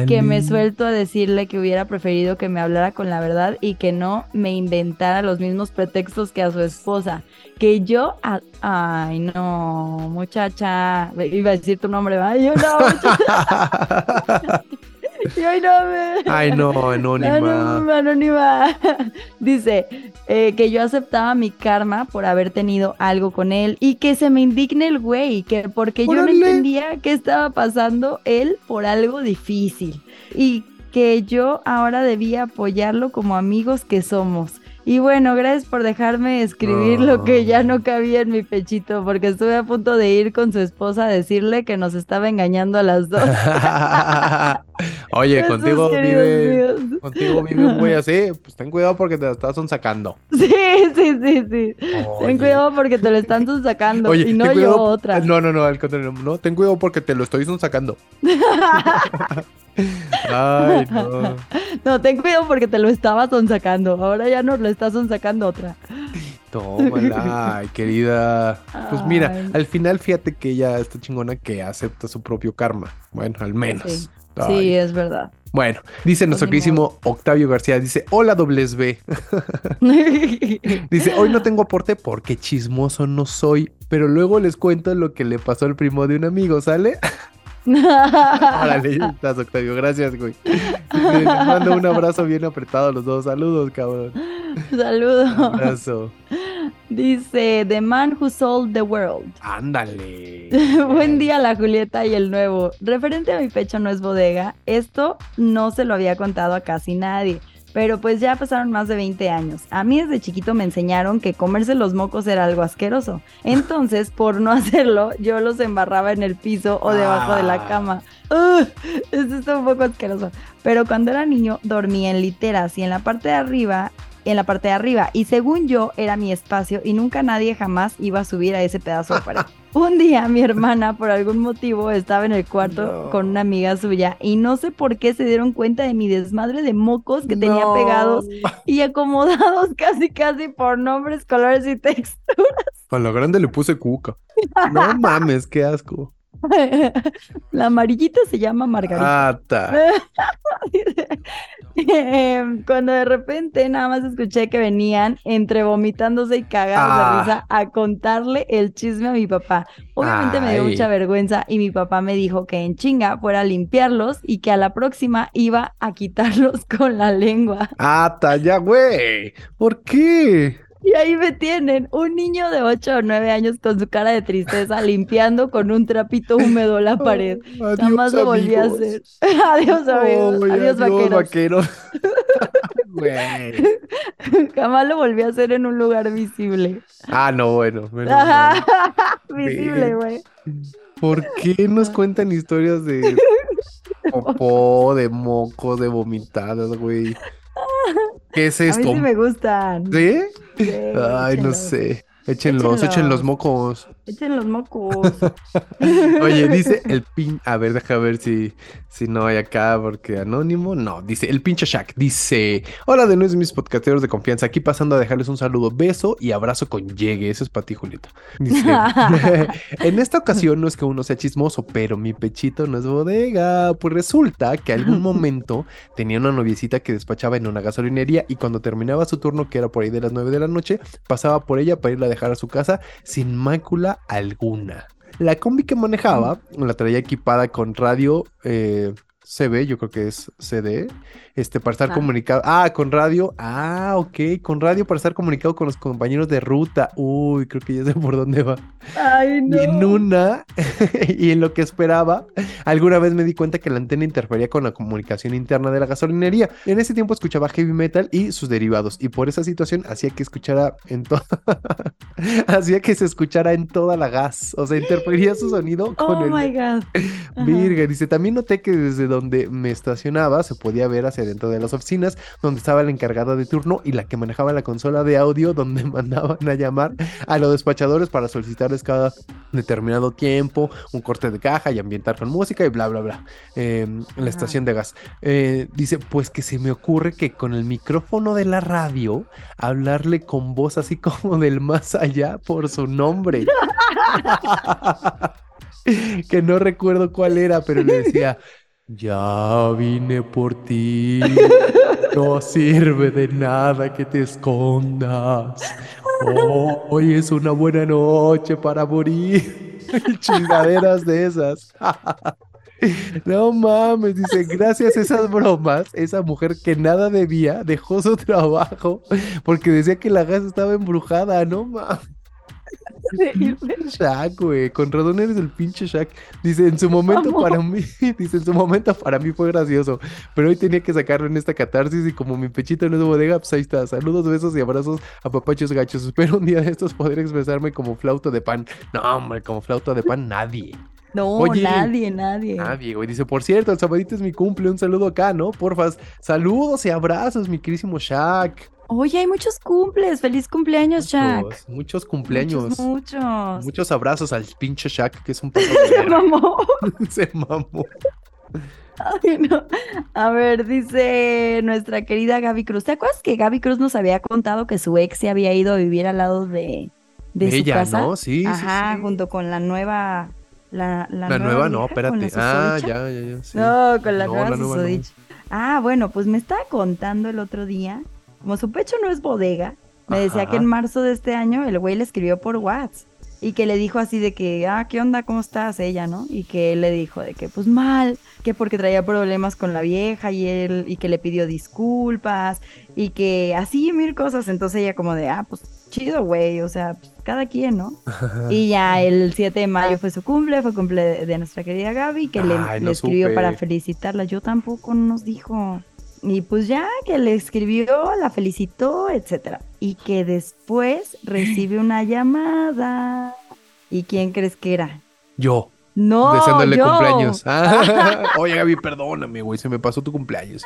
Y que me suelto a decirle que hubiera preferido que me hablara con la verdad y que no me inventara los mismos pretextos que a su esposa. Que yo, a- ay no, muchacha, iba a decir tu nombre, ¿va? Yo no, muchacha. Y hoy no me...
Ay, no, anónima.
Anónima, anónima. Dice eh, que yo aceptaba mi karma por haber tenido algo con él y que se me indigne el güey, que porque yo no entendía qué estaba pasando él por algo difícil y que yo ahora debía apoyarlo como amigos que somos. Y bueno, gracias por dejarme escribir lo que ya no cabía en mi pechito, porque estuve a punto de ir con su esposa a decirle que nos estaba engañando a las dos.
Oye, contigo vive, contigo vive un güey así, pues ten cuidado porque te la estás sacando.
Sí, sí, sí, sí. Ten cuidado porque te lo están sacando y no yo otra.
No, no, no, al contrario, no, ten cuidado porque te lo estoy sacando. Ay, no.
No, ten cuidado porque te lo estaba sacando. Ahora ya no lo estás sacando otra.
Tómala, ay, querida. Pues mira,
Ay.
al final fíjate que ella está chingona que acepta su propio karma. Bueno, al menos.
Sí. Sí, es verdad.
Bueno, dice nuestro
ni
queridísimo Octavio García, dice, hola dobles B. Dice, hoy no tengo aporte porque chismoso no soy, pero luego les cuento lo que le pasó al primo de un amigo, ¿sale? Órale, ya estás, Octavio, gracias, güey. Les mando un abrazo bien apretado a los dos. Saludos, cabrón.
Saludo.
Abrazo.
Dice The Man Who Sold the World.
Ándale.
Buen día la Julieta y el nuevo. Referente a mi pecho no es bodega, esto no se lo había contado a casi nadie. Pero pues ya pasaron más de 20 años. A mí desde chiquito me enseñaron que comerse los mocos era algo asqueroso. Entonces, por no hacerlo, yo los embarraba en el piso o debajo de
Ah.
la cama. ¡Ugh! Esto está un poco asqueroso. Pero cuando era niño dormía en literas y en la parte de arriba, en la parte de arriba. Y según yo era mi espacio y nunca nadie jamás iba a subir a ese pedazo de pared. Un día mi hermana por algún motivo estaba en el cuarto
No.
con una amiga suya y no sé por qué se dieron cuenta de mi desmadre de mocos que tenía pegados y acomodados casi casi por nombres, colores y textos.
A la grande le puse cuca. No mames, qué asco.
La amarillita se llama Margarita.
Ata.
Em, Cuando de repente nada más escuché que venían entre vomitándose y cagados
Ah.
de risa a contarle el chisme a mi papá. Obviamente me dio mucha vergüenza y mi papá me dijo que en chinga fuera a limpiarlos y que a la próxima iba a quitarlos con la lengua.
Ata, ya, güey. ¿Por qué?
Y ahí me tienen, un niño de 8 o 9 años con su cara de tristeza limpiando con un trapito húmedo la pared.
Adiós,
Jamás lo volví a hacer. adiós, amigos.
Ay,
adiós, vaqueros.
vaqueros.
Jamás lo volví a hacer en un lugar visible.
Ah, no, bueno. menos
visible, güey.
¿Por qué nos cuentan historias de popó, de moco, de vomitadas, güey? ¿Qué es
A mí
esto?
sí me gustan.
¿Sí? Ay, no
échenlos.
sé. Échenlos, echen los
Échenlos.
mocos.
Echen los mocos.
Oye, dice el pin. A ver, deja ver si, si no hay acá, porque anónimo. No, dice el pinche Shack. Dice: Hola de nuevo, mis podcasteros de confianza. Aquí pasando a dejarles un saludo, beso y abrazo con llegue. Eso es para ti, Julieta. Dice: En esta ocasión no es que uno sea chismoso, pero mi pechito no es bodega. Pues resulta que algún momento tenía una noviecita que despachaba en una gasolinería y cuando terminaba su turno, que era por ahí de las 9 de la noche, pasaba por ella para irla a dejar a su casa sin mácula alguna. La combi que manejaba la traía equipada con radio eh, CB, yo creo que es CD, este, para estar
Ah.
comunicado. Ah, con radio. Ah, ok, con radio para estar comunicado con los compañeros de ruta. Uy, creo que ya sé por dónde va.
Ay, no.
Y en una, y en lo que esperaba, alguna vez me di cuenta que la antena interfería con la comunicación interna de la gasolinería. En ese tiempo escuchaba heavy metal y sus derivados, y por esa situación hacía que escuchara en toda, hacía que se escuchara en toda la gas. O sea, interfería su sonido con
Oh
el.
my God.
Virga, dice, también noté que desde donde me estacionaba se podía ver hacia dentro de las oficinas, donde estaba la encargada de turno y la que manejaba la consola de audio, donde mandaban a llamar a los despachadores para solicitarles cada determinado tiempo un corte de caja y ambientar con música y bla, bla, bla, eh, en la
Ajá.
estación de gas. Eh, dice, pues que se me ocurre que con el micrófono de la radio, hablarle con voz así como del más allá por su nombre. que no recuerdo cuál era, pero le decía, ya vine por ti, no sirve de nada que te escondas. Hoy es una buena noche para morir. Chingaderas de esas. No mames, dice, gracias a esas bromas, esa mujer que nada debía dejó su trabajo porque decía que la casa estaba embrujada, no mames. Shaq, güey, con razón eres el pinche Shaq. Dice, en su momento para mí, dice, en su momento para mí fue gracioso, pero hoy tenía que sacarlo en esta catarsis y como mi pechito no es bodega, pues ahí está. Saludos, besos y abrazos a papachos gachos. Espero un día de estos poder expresarme como flauta de pan. No, hombre, como flauta de pan nadie.
No,
Oye.
nadie, nadie.
Nadie, güey. Dice, por cierto, el sabadito es mi cumple. Un saludo acá, ¿no? Porfas. Saludos y abrazos, mi querísimo Shaq.
Oye, hay muchos cumples. Feliz cumpleaños, Shaq.
Muchos, muchos cumpleaños.
Muchos, muchos.
Muchos abrazos al pinche Shaq, que es un poco
Se mamó.
Se mamó.
Ay, no. A ver, dice nuestra querida Gaby Cruz. ¿Te acuerdas que Gaby Cruz nos había contado que su ex se había ido a vivir al lado de, de su
Ella,
casa?
¿no? Sí, sí,
Ajá,
sí.
junto con la nueva. La, la
La nueva, no, espérate. Ah, ya, ya, ya. sí.
No, con la
No,
nueva
la nueva no.
susodicha. Ah, bueno, pues me estaba contando el otro día, como su pecho no es bodega, me decía que en marzo de este año el güey le escribió por WhatsApp y que le dijo así de que, ah, ¿qué onda? ¿Cómo estás? Ella, ¿no? Y que él le dijo de que, pues mal, que porque traía problemas con la vieja y él, y que le pidió disculpas y que así mil cosas. Entonces ella como de, ah, pues chido, güey, o sea, pues, cada quien, ¿no? Y ya el 7 de mayo fue su cumple, fue cumple de, de nuestra querida Gaby, que le,
Ay,
le
no
escribió
supe.
para felicitarla. Yo tampoco no nos dijo. Y pues ya que le escribió, la felicitó, etcétera. Y que después recibe una llamada. ¿Y quién crees que era?
Yo,
No,
deseándole
yo.
cumpleaños. Ah, Oye, Gaby, perdóname, güey, se me pasó tu cumpleaños.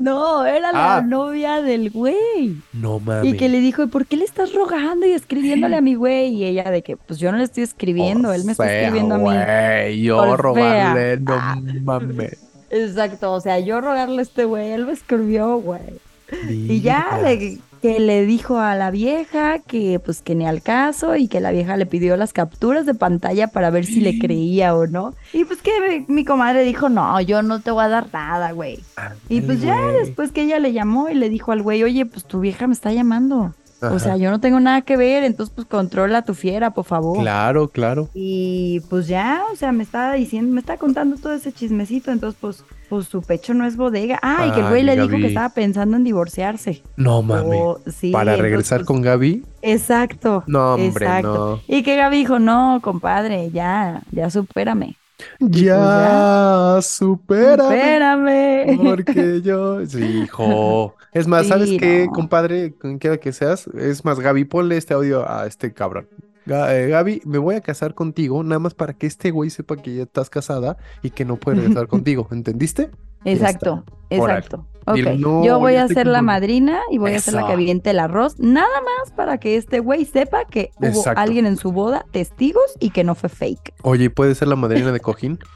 No, era
Ah.
la novia del güey.
No mames.
Y que le dijo, ¿y por qué le estás rogando y escribiéndole a mi güey? Y ella de que, pues yo no le estoy escribiendo, él me está escribiendo a mí.
güey, yo robarle,
fea.
no
Ah.
mames.
Exacto, o sea, yo rogarle a este güey, él me escribió, güey. Y ya le, que le dijo a la vieja que pues que ni al caso y que la vieja le pidió las capturas de pantalla para ver si le creía o no. Y pues que mi, mi comadre dijo, no, yo no te voy a dar nada, güey. Y pues ya después que ella le llamó y le dijo al güey, oye, pues tu vieja me está llamando. O sea, yo no tengo nada que ver, entonces pues controla a tu fiera, por favor.
Claro, claro.
Y pues ya, o sea, me estaba diciendo, me está contando todo ese chismecito, entonces pues, pues su pecho no es bodega. Ah, y que el güey
Ay,
le dijo que estaba pensando en divorciarse.
No mames.
O- sí,
Para
entonces,
regresar
pues,
con Gaby.
Exacto.
No, hombre,
exacto. Y que Gaby dijo, no, compadre, ya, ya supérame.
No. Ya, supérame.
Supérame.
Porque yo. Sí, hijo. Es más,
Sí,
¿sabes qué,
no.
compadre? Quien quiera que seas. Es más, Gaby, ponle este audio a este cabrón. Eh, Gaby, me voy a casar contigo, nada más para que este güey sepa que ya estás casada y que no puede regresar contigo. ¿Entendiste?
Exacto, exacto.
No,
yo voy a ser la madrina y voy a ser la que aviente el arroz, nada más para que este güey sepa que hubo
Exacto.
alguien en su boda, testigos y que no fue fake.
Oye, ¿y puede ser la madrina de cojín?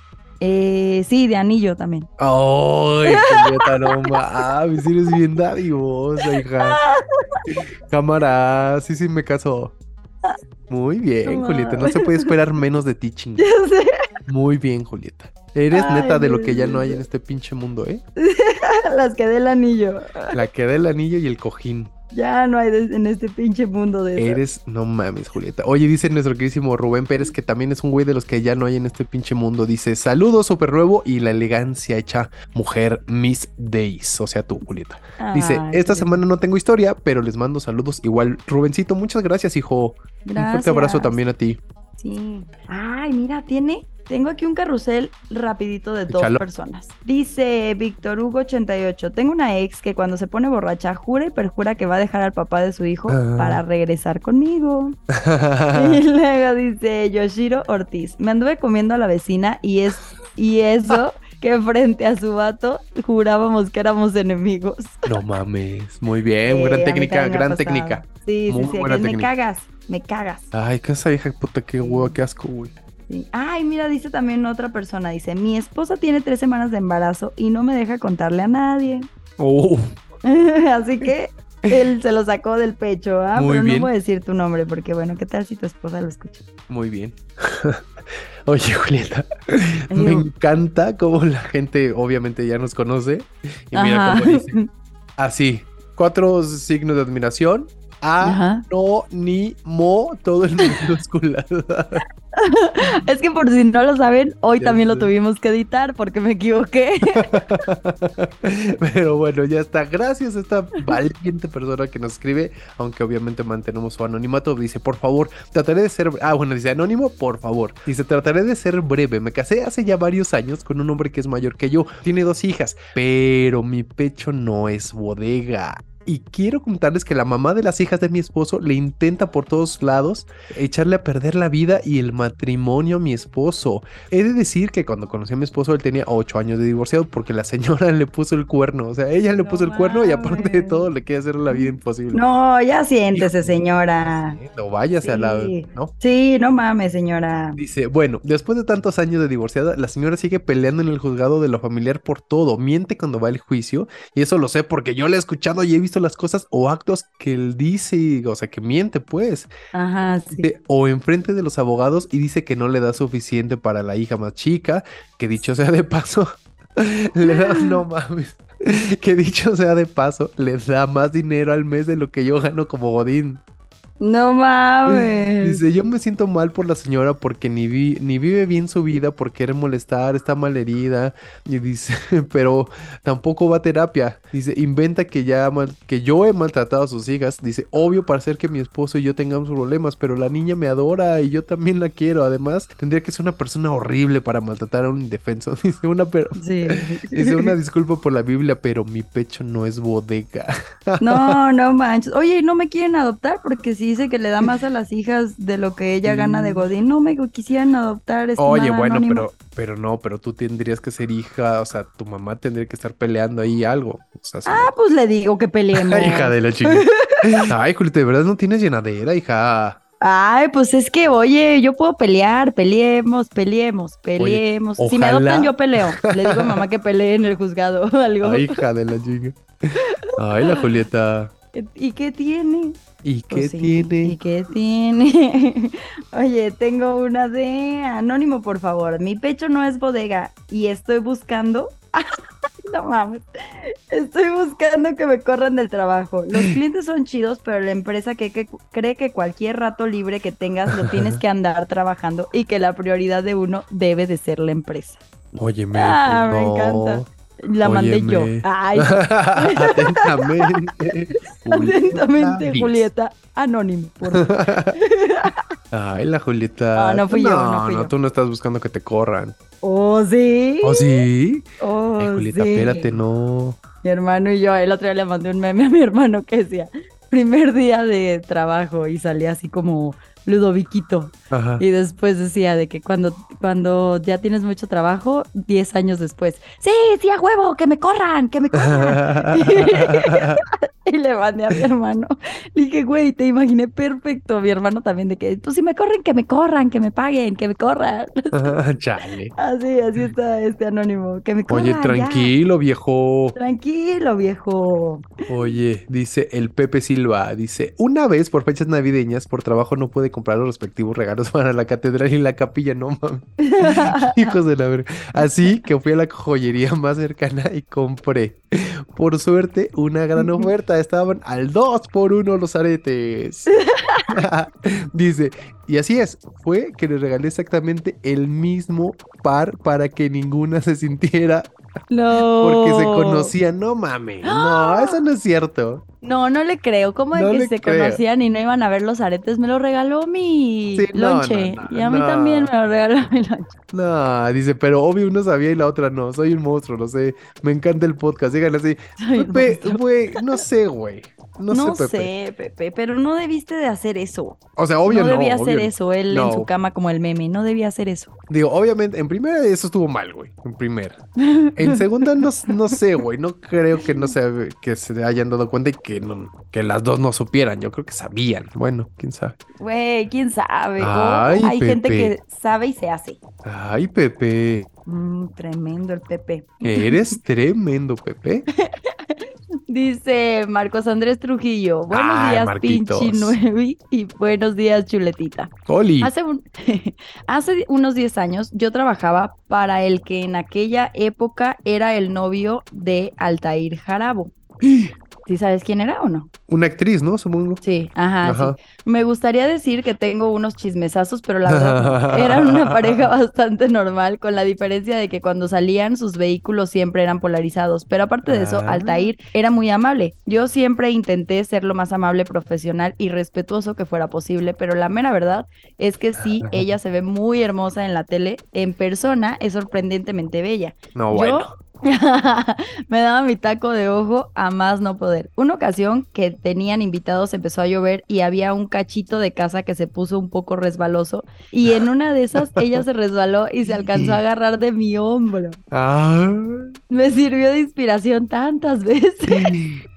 Eh, sí, de anillo también.
¡Ay, Julieta, no mames! Eres bien dadivosa, hija. Cámara, sí, sí, me casó. Muy bien, Julieta. No se puede esperar menos de ti, Muy bien, Julieta. Eres
Ay,
neta de lo que ya no hay en este pinche mundo, ¿eh?
las que del anillo.
La que da el anillo y el cojín.
Ya no hay en este pinche mundo de eso.
Eres, no mames, Julieta. Oye, dice nuestro queridísimo Rubén Pérez, que también es un güey de los que ya no hay en este pinche mundo. Dice, saludos, super nuevo y la elegancia hecha mujer Miss Days. O sea, tú, Julieta. Dice,
Ay,
esta
qué
semana no tengo historia, pero les mando saludos. Igual, Rubencito, muchas gracias, hijo. Un fuerte abrazo
Gracias.
también a ti.
Sí. Ay, mira, tiene. Tengo aquí un carrusel rapidito de dos
Échalo.
personas. Dice Víctor Hugo 88. Tengo una ex que cuando se pone borracha jura y perjura que va a dejar al papá de su hijo
Ah.
para regresar conmigo. Y luego dice Yoshiro Ortiz. Me anduve comiendo a la vecina y es y eso que frente a su vato jurábamos que éramos enemigos.
no mames. Muy bien,
Sí,
gran técnica, gran
pasado.
técnica.
Sí, sí,
Muy
sí.
buena
que me cagas, me cagas.
Ay, que esa vieja puta, qué huevo, qué asco, güey.
Sí. Ay, mira, dice también otra persona, dice, mi esposa tiene tres semanas de embarazo y no me deja contarle a nadie.
Oh,
Así que él se lo sacó del pecho, ¿ah?
Muy
Pero
bien.
no voy a decir tu nombre porque, bueno, ¿qué tal si tu esposa lo escucha?
muy bien. Oye, Julieta, me encanta cómo la gente obviamente ya nos conoce. Y mira
Ajá.
cómo dice. Así, cuatro signos de admiración, A, no, ni, mo, todo en minúsculas.
es que por si no lo saben, hoy también lo tuvimos que editar porque me equivoqué.
Pero bueno, ya está. Gracias a esta valiente persona que nos escribe, aunque obviamente mantenemos su anonimato. Dice, por favor, trataré de ser... Ah, bueno, dice anónimo, por favor. Dice, trataré de ser breve. Me casé hace ya varios años con un hombre que es mayor que yo. Tiene dos hijas, pero mi pecho no es bodega. Y quiero contarles que la mamá de las hijas de mi esposo le intenta por todos lados echarle a perder la vida y el matrimonio a mi esposo. He de decir que cuando conocí a mi esposo él tenía 8 años de divorciado porque la señora le puso el cuerno. O sea, ella le puso el cuerno y aparte de todo le quiere hacer la vida imposible.
No, ya siéntese, señora.
No váyase a la. ¿no?
Sí, no mames, señora.
Dice, bueno, después de tantos años de divorciada, la señora sigue peleando en el juzgado de lo familiar por todo. Miente cuando va al juicio. Y eso lo sé porque yo le he escuchado y he visto las cosas o actos que él dice, o sea, que miente, pues.
Ajá, sí.
O enfrente de los abogados y dice que no le da suficiente para la hija más chica, que dicho sea de paso, le da, no mames, que dicho sea de paso, le da más dinero al mes de lo que yo gano como Godín.
No mames.
Dice, yo me siento mal por la señora porque ni, vi, ni vive bien su vida por querer molestar, está mal herida. Y dice, pero tampoco va a terapia. Dice, inventa que ya que yo he maltratado a sus hijas. Dice, obvio para hacer que mi esposo y yo tengamos problemas, pero la niña me adora y yo también la quiero. Además, tendría que ser una persona horrible para maltratar a un indefenso. Dice una, pero, dice una disculpa por la Biblia, pero mi pecho no es bodega.
No, no manches. Oye, no me quieren adoptar porque si dice que le da más a las hijas de lo que ella gana de Godín. No me quisieran adoptar.
Oye, bueno, pero, pero no, pero tú tendrías que ser hija, o sea, tu mamá tendría que estar peleando ahí algo.
ah, pues le digo que peleemos.
hija de la chica. Ay, Julita, de verdad no tienes llenadera, hija.
Ay, pues es que, oye, yo puedo pelear, peleemos, peleemos, peleemos. si me adoptan, yo peleo. Le digo a mamá que pelee en el juzgado o algo.
Ay, hija de la chica. Ay, la Julieta.
¿Y qué tiene?
¿Y qué pues tiene?
¿Y qué tiene? Oye, tengo una de anónimo, por favor. Mi pecho no es bodega y estoy buscando. no mames. Estoy buscando que me corran del trabajo. Los clientes son chidos, pero la empresa que, cree que cualquier rato libre que tengas lo tienes que andar trabajando y que la prioridad de uno debe de ser la empresa.
Oye, me,
ah, me encanta. La mandé yo. Ay.
Atentamente.
Atentamente, Julieta. Anónimo, por
Ay, la Julieta.
Ah, no fui yo. No,
no, tú no estás buscando que te corran.
Oh, sí.
Oh, sí.
Oh,
Julieta, espérate, no.
Mi hermano y yo, el otro día le mandé un meme a mi hermano que decía, primer día de trabajo y salía así como Ludoviquito. Y después decía de que cuando, cuando ya tienes mucho trabajo, 10 años después, sí, sí, a huevo, que me corran, que me corran. y le mandé a mi hermano. Le dije, güey, te imaginé perfecto. Mi hermano también de que, pues si me corren, que me corran, que me paguen, que me corran.
Chale.
Así, así está este anónimo, que me corran.
Oye, tranquilo, viejo.
Tranquilo, viejo.
Oye, dice el Pepe Silva, dice, una vez por fechas navideñas, por trabajo no puede comprar los respectivos regalos para la catedral y la capilla, no mames. Hijos de la verga. Así que fui a la joyería más cercana y compré. Por suerte, una gran oferta. Estaban al 2 por 1 los aretes. Dice, y así es, fue que le regalé exactamente el mismo par para que ninguna se sintiera
no.
Porque se conocían. No mames. No, eso no es cierto.
No, no le creo. ¿Cómo es que se conocían y no iban a ver los aretes? Me lo regaló mi lonche. y a mí también me lo regaló mi lonche.
No, dice, pero obvio uno sabía y la otra no. Soy un monstruo, lo sé. Me encanta el podcast. Díganle así. Pepe, güey, no sé, güey. No,
sé, Pepe. pero no debiste de hacer eso.
O sea, obvio
no. debía hacer eso, él en su cama como el meme, no debía hacer eso.
Digo, obviamente, en primera eso estuvo mal, güey, en primera. En segunda no, no sé, güey, no creo que no se, que se hayan dado cuenta y que, no, que las dos no supieran, yo creo que sabían. Bueno, quién sabe.
Güey, quién sabe. Hay gente que sabe y se hace.
Ay, Pepe.
Mm, tremendo el Pepe.
Eres tremendo, Pepe.
Dice Marcos Andrés Trujillo. Buenos días, Pinchi Nuevi. Y buenos días, Chuletita. Hace, hace unos 10 años yo trabajaba para el que en aquella época era el novio de Altair Jarabo. ¿Sí sabes quién era o no?
Una actriz, ¿no? Supongo.
Sí, ajá,
Ajá.
sí. Me gustaría decir que tengo unos chismesazos, pero la verdad eran una pareja bastante normal, con la diferencia de que cuando salían sus vehículos siempre eran polarizados. Pero aparte de eso,
Ah.
Altair era muy amable. Yo siempre intenté ser lo más amable, profesional y respetuoso que fuera posible, pero la mera verdad es que sí, ella se ve muy hermosa en la tele. En persona es sorprendentemente bella.
No,
Yo
bueno.
me daba mi taco de ojo a más no poder. Una ocasión que tenían invitados empezó a llover y había un cachito de casa que se puso un poco resbaloso y en una de esas ella se resbaló y se alcanzó a agarrar de mi hombro.
Ah,
Me sirvió de inspiración tantas veces.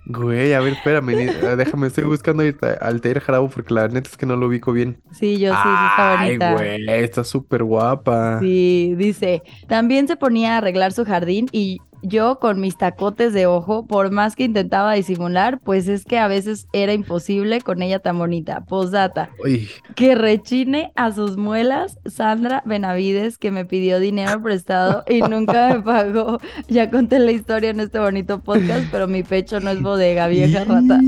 Güey, a ver, espérame. ah, Déjame, estoy buscando Altair Jarabo porque la neta es que no lo ubico bien.
Sí, yo sí, sí está
Ay,
bonita.
güey, está súper guapa.
Sí, dice, también se ponía a arreglar su jardín y yo con mis tacotes de ojo, por más que intentaba disimular, pues es que a veces era imposible con ella tan bonita. Posdata,
Uy,
que rechine a sus muelas Sandra Benavides, que me pidió dinero prestado y nunca me pagó. Ya conté la historia en este bonito podcast, pero mi pecho no es bodega, vieja rata.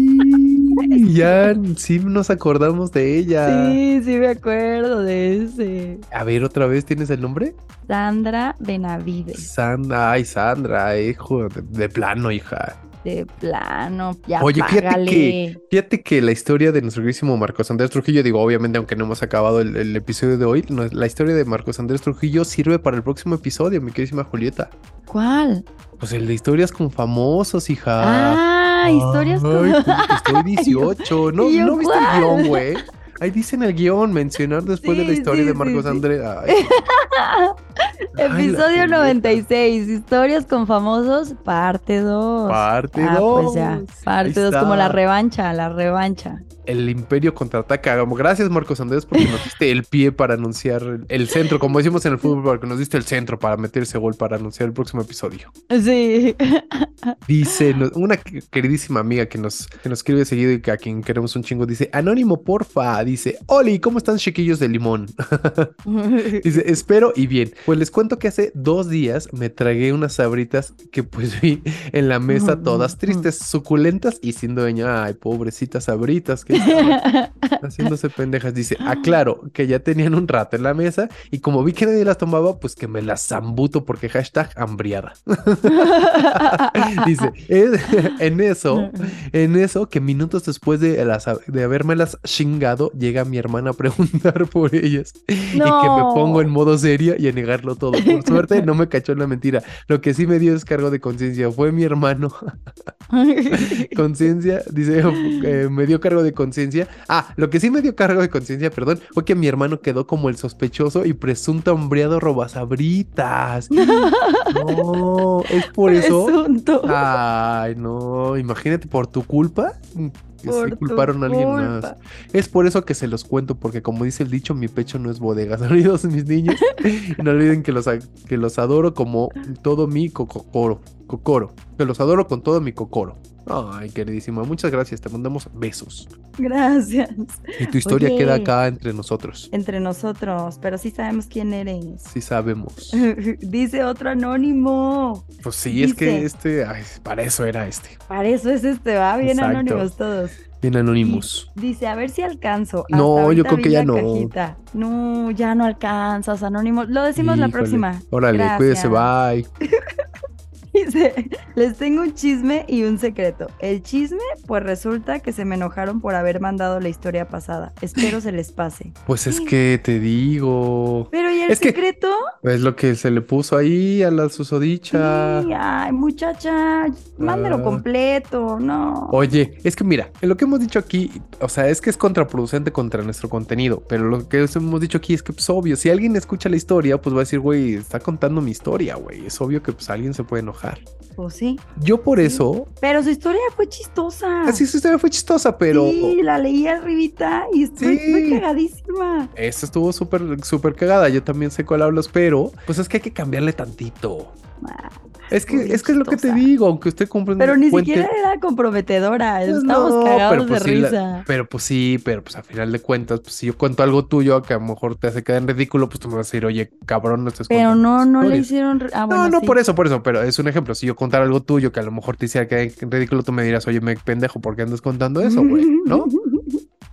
Ya sí nos acordamos de ella.
Sí, sí me acuerdo de ese.
A ver, otra vez, ¿tienes el nombre?
Sandra Benavides,
Sandra, ay, Sandra, hijo, de, de plano, hija.
De plano, ya
Oye, fíjate que, fíjate que la historia de nuestro queridísimo Marcos Andrés Trujillo, digo, obviamente, aunque no hemos acabado el, el episodio de hoy, no- la historia de Marcos Andrés Trujillo sirve para el próximo episodio, mi queridísima Julieta.
¿Cuál?
Pues el de historias con famosos, hija.
Ah, historias con...
Estoy 18. No,
¿Y yo
no viste el guion, güey. Ahí dice en el guion mencionar después de la historia
sí,
de Marcos
sí.
Andrés.
Episodio
Julieta.
96, historias con famosos, parte 2.
Parte
Ah,
2.
pues ya, parte 2, como la revancha, la revancha.
El Imperio contraataca. Gracias, Marcos Andrés, porque nos diste el pie para anunciar el- centro, como decimos en el fútbol, porque nos diste el centro para meter ese gol para anunciar el próximo episodio.
Sí.
Dice una que- queridísima amiga que nos, que nos escribe seguido y que a quien queremos un chingo, dice, Anónimo, porfa. Dice, Oli, ¿cómo están chiquillos de limón? Dice, espero y bien. Pues les cuento que hace dos días me tragué unas sabritas que pues vi en la mesa todas tristes, suculentas y sin dueña. Ay, pobrecitas sabritas que estaban haciéndose pendejas. Dice, aclaro que ya tenían un rato en la mesa y como vi que nadie las tomaba, pues que me las zambuto porque hashtag hambriada. Dice, "Es- en eso, en eso que minutos después de, las, de habérmelas chingado, llega mi hermana a preguntar por ellas y que me
No.
pongo en modo seria y a negarlo todo. Por suerte no me cachó en la mentira. Lo que sí me dio descargo de conciencia fue mi hermano. conciencia, dice, eh, me dio cargo de conciencia. Ah, lo que sí me dio cargo de conciencia, perdón, fue que mi hermano quedó como el sospechoso y presunto hambriado robasabritas. No, es por eso.
Presunto.
Ay, no, imagínate por tu culpa. Que
Por
sí culparon a alguien más. Es por eso que se los cuento, porque como dice el dicho, mi pecho no es bodega. Sonidos, mis niños. No olviden que los, que los adoro como todo mi cocoro. Cocoro. Que los adoro con todo mi cocoro. Ay, queridísima, muchas gracias. Te mandamos besos.
Gracias.
Y tu historia queda acá entre nosotros.
Entre nosotros, pero sí sabemos quién eres.
Sí sabemos.
Dice otro anónimo.
Pues sí, es que este, ay, para eso era este.
Para eso es este, va bien
Exacto.
anónimos todos.
Bien Anonymous.
Dice, a ver si alcanzo.
No, yo creo que ya no.
cajita. No, ya no alcanzas, anónimos. Lo decimos la próxima.
Órale, cuídese,
Gracias.
bye.
Dice, les tengo un chisme y un secreto. El chisme, pues resulta que se me enojaron por haber mandado la historia pasada. Espero se les pase.
Pues es que te digo.
Pero ¿y el
Es que-
secreto?
Es lo que se le puso ahí a la susodicha.
Sí, ay, muchacha, mándelo
Ah.
completo, no.
Oye, es que mira, en lo que hemos dicho aquí, o sea, es que es contraproducente contra nuestro contenido, pero lo que hemos dicho aquí es que, pues, obvio, si alguien escucha la historia, pues va a decir, güey, está contando mi historia, güey. Es obvio que, pues, alguien se puede enojar.
Pues sí.
Yo por
Sí.
eso,
Pero su historia fue chistosa.
así su historia fue chistosa, pero
Sí, la leí arribita y estoy,
Sí.
cagadísima.
esta estuvo súper, súper cagada. Yo también sé cuál hablas, pero, pues es que hay que cambiarle tantito.
Ah,
Es que, es que es lo que te digo, aunque usted compre
Pero ni siquiera era comprometedora.
Pues
Estamos
no,
cagados
pero
de
pues la-
risa.
Pero pues sí, pero pues a final de cuentas, pues si yo cuento algo tuyo que a lo mejor te hace quedar en ridículo, pues tú me vas a decir, oye, cabrón, no estás
Pero no, no le
historias".
hicieron. Ah,
No,
bueno,
no,
sí.
por eso, por eso, pero es un ejemplo, si yo contara algo tuyo que a lo mejor te hiciera que ridículo, tú me dirás, oye, me pendejo, ¿por qué andas contando eso, güey? ¿No?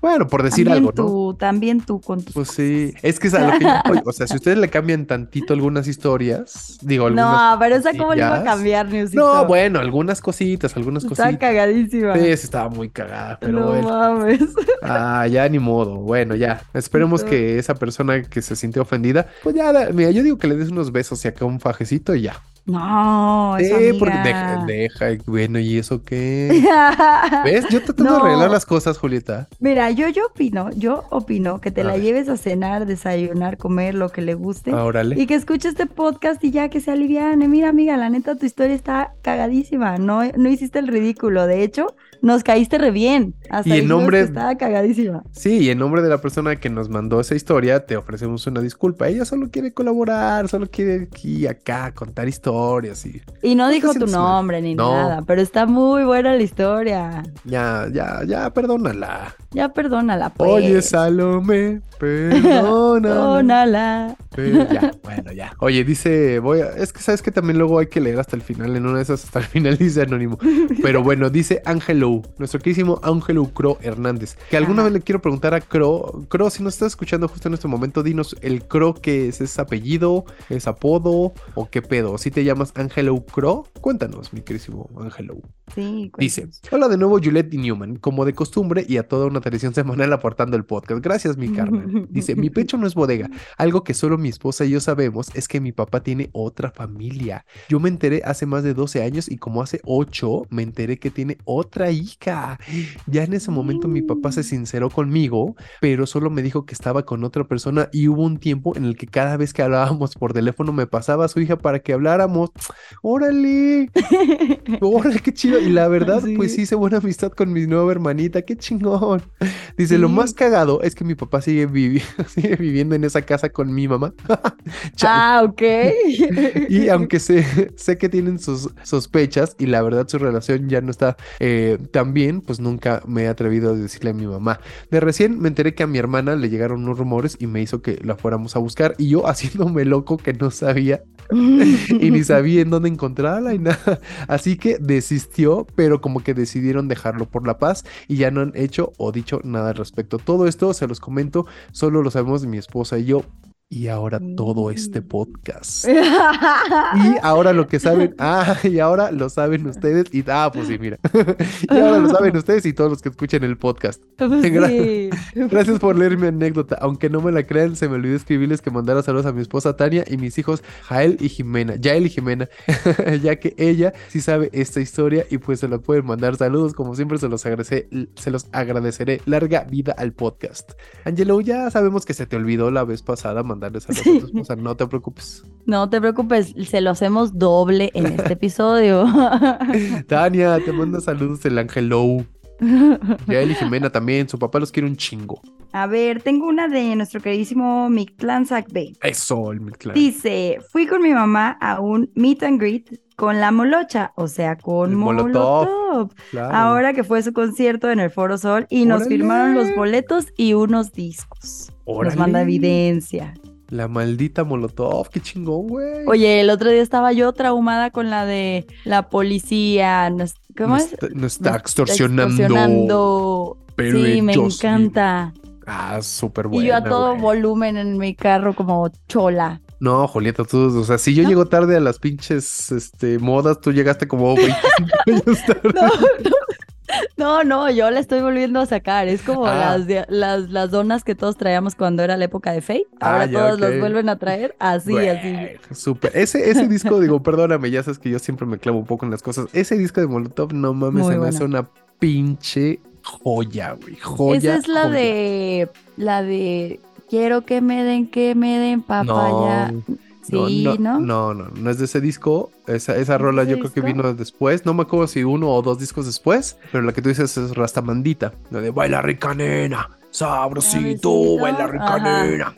Bueno, por decir
también
algo, ¿no?
tú, También tú con tus
Pues sí, es que es a lo que yo voy. O sea, si ustedes le cambian tantito algunas historias, digo, algunas.
No, pero esa cómo le iba a cambiar, Newsito.
No, bueno, algunas cositas, algunas cositas.
cagadísima.
Sí, sí, estaba muy cagada, pero
no
bueno.
mames.
Ah, ya ni modo. Bueno, ya. Esperemos
No.
que esa persona que se sintió ofendida, pues ya, mira, yo digo que le des unos besos y acá un fajecito y ya.
No,
Sí, porque deja, deja, bueno, ¿y eso qué? ¿Ves? Yo tratando de
No.
arreglar las cosas, Julieta.
Mira, yo, yo opino, yo opino que te
A
la
ver.
lleves a cenar, desayunar, comer, lo que le guste.
Ah, órale.
Y que escuche este podcast y ya que se aliviane. Mira, amiga, la neta, tu historia está cagadísima. No, no hiciste el ridículo. De hecho, nos caíste re bien. Hasta
Y en nombre-
que estaba cagadísima.
Sí, y en nombre de la persona que nos mandó esa historia, te ofrecemos una disculpa. Ella solo quiere colaborar, solo quiere aquí acá contar historias y
Y no dijo tu
mal.
nombre ni
No.
nada, pero está muy buena la historia.
ya, ya, ya, perdónala.
Ya perdónala, pues.
Oye, Salome, perdónala.
Perdónala.
Pero ya, bueno, ya. Oye, dice, voy a... Es que sabes que también luego hay que leer hasta el final, en una de esas hasta el final dice anónimo. Pero bueno, dice Ángelo, nuestro queridísimo Ángelo Cro Hernández. Que alguna
Ajá.
vez le quiero preguntar a Cro, Cro, si nos estás escuchando justo en este momento, dinos, ¿el Cro que es? ¿Es apellido? ¿Es apodo? ¿O qué pedo? ¿Si te llamas Ángelo Cro? Cuéntanos, mi queridísimo Ángelo.
Sí,
Dice, hola de nuevo Juliette y Newman, como de costumbre y a toda una tradición semanal aportando el podcast. Gracias, mi carnal. Dice, mi pecho no es bodega. Algo que solo mi esposa y yo sabemos es que mi papá tiene otra familia. Yo me enteré hace más de 12 años y como hace 8 me enteré que tiene otra hija. Ya en ese momento mi papá se sinceró conmigo, pero solo me dijo que estaba con otra persona y hubo un tiempo en el que cada vez que hablábamos por teléfono me pasaba a su hija para que habláramos. Órale, órale, qué chido. Y la verdad, pues
Sí.
hice buena amistad con mi nueva hermanita, qué chingón. Dice, lo más cagado es que mi papá sigue, vivi- sigue viviendo en esa casa con mi mamá.
Ah, ok.
Y aunque sé, sé que tienen sus sospechas y la verdad su relación ya no está eh, tan bien, pues nunca me he atrevido a decirle a mi mamá. De recién me enteré que a mi hermana le llegaron unos rumores y me hizo que la fuéramos a buscar y yo haciéndome loco que no sabía y ni sabía en dónde encontrarla y nada. Así que pero como que decidieron dejarlo por la paz y ya no han hecho o dicho nada al respecto. Todo esto se los comento, solo lo sabemos mi esposa y yo. Y ahora todo este
Mm.
podcast. Y ahora lo que saben, ah, y ahora lo saben ustedes y ah, pues sí, mira. Y ahora lo saben ustedes y todos los que escuchen el podcast.
Pues sí.
Gracias por leer mi anécdota. Aunque no me la crean, se me olvidó escribirles que mandara saludos a mi esposa Tania y mis hijos Jael y Jimena. Yael y Jimena, ya que ella sí sabe esta historia y pues se la pueden mandar saludos. Como siempre, se los, agradece, se los agradeceré. Larga vida al podcast. Angelo, ya sabemos que se te olvidó la vez pasada mandarle saludos a tu esposa. No te preocupes.
No te preocupes, se lo hacemos doble en este episodio.
Tania, te manda saludos el Angelo. Yael y Jimena también. Su papá los quiere un chingo.
A ver, tengo una de nuestro queridísimo Mictlán B.
Eso, el Mictlán.
Dice, fui con mi mamá a un meet and greet con la Molocha, o sea, con
El Molotov.
Molotov.
Claro.
Ahora que fue su concierto en el Foro Sol y nos
¡Órale!
firmaron los boletos y unos discos. Nos manda
¡Órale!
evidencia.
La maldita Molotov, qué chingón, güey.
Oye, el otro día estaba yo traumada con la de la policía. nos- ¿Cómo
nos
es?
está, nos está extorsionando.
extorsionando.
pero
sí, me
ellos
encanta.
Ah, súper buena.
y yo a todo
güey.
volumen en mi carro como chola.
No, Julieta, tú, o sea, si yo
¿No?
llego tarde a las pinches este, modas, tú llegaste como 25 años tarde.
No, no, no, yo la estoy volviendo a sacar. Es como
Ah.
las, las, las donas que todos traíamos cuando era la época de Fate.
Ah,
Ahora
ya,
todos los vuelven a traer así,
Güey,
así.
Súper. Ese, ese disco, digo, perdóname, ya sabes que yo siempre me clavo un poco en las cosas. Ese disco de Molotov, no mames,
Muy
se me hace una pinche joya, güey. Joya.
Esa es la
joya.
de la de quiero que me den, que me den papaya. Sí,
no,
¿no?
no, no, no es de ese disco. Esa, esa rola yo creo que vino después. No me acuerdo si uno o dos discos después, pero la que tú dices es Rastamandita. La de baila rica nena, sabrosito, baila rica nena.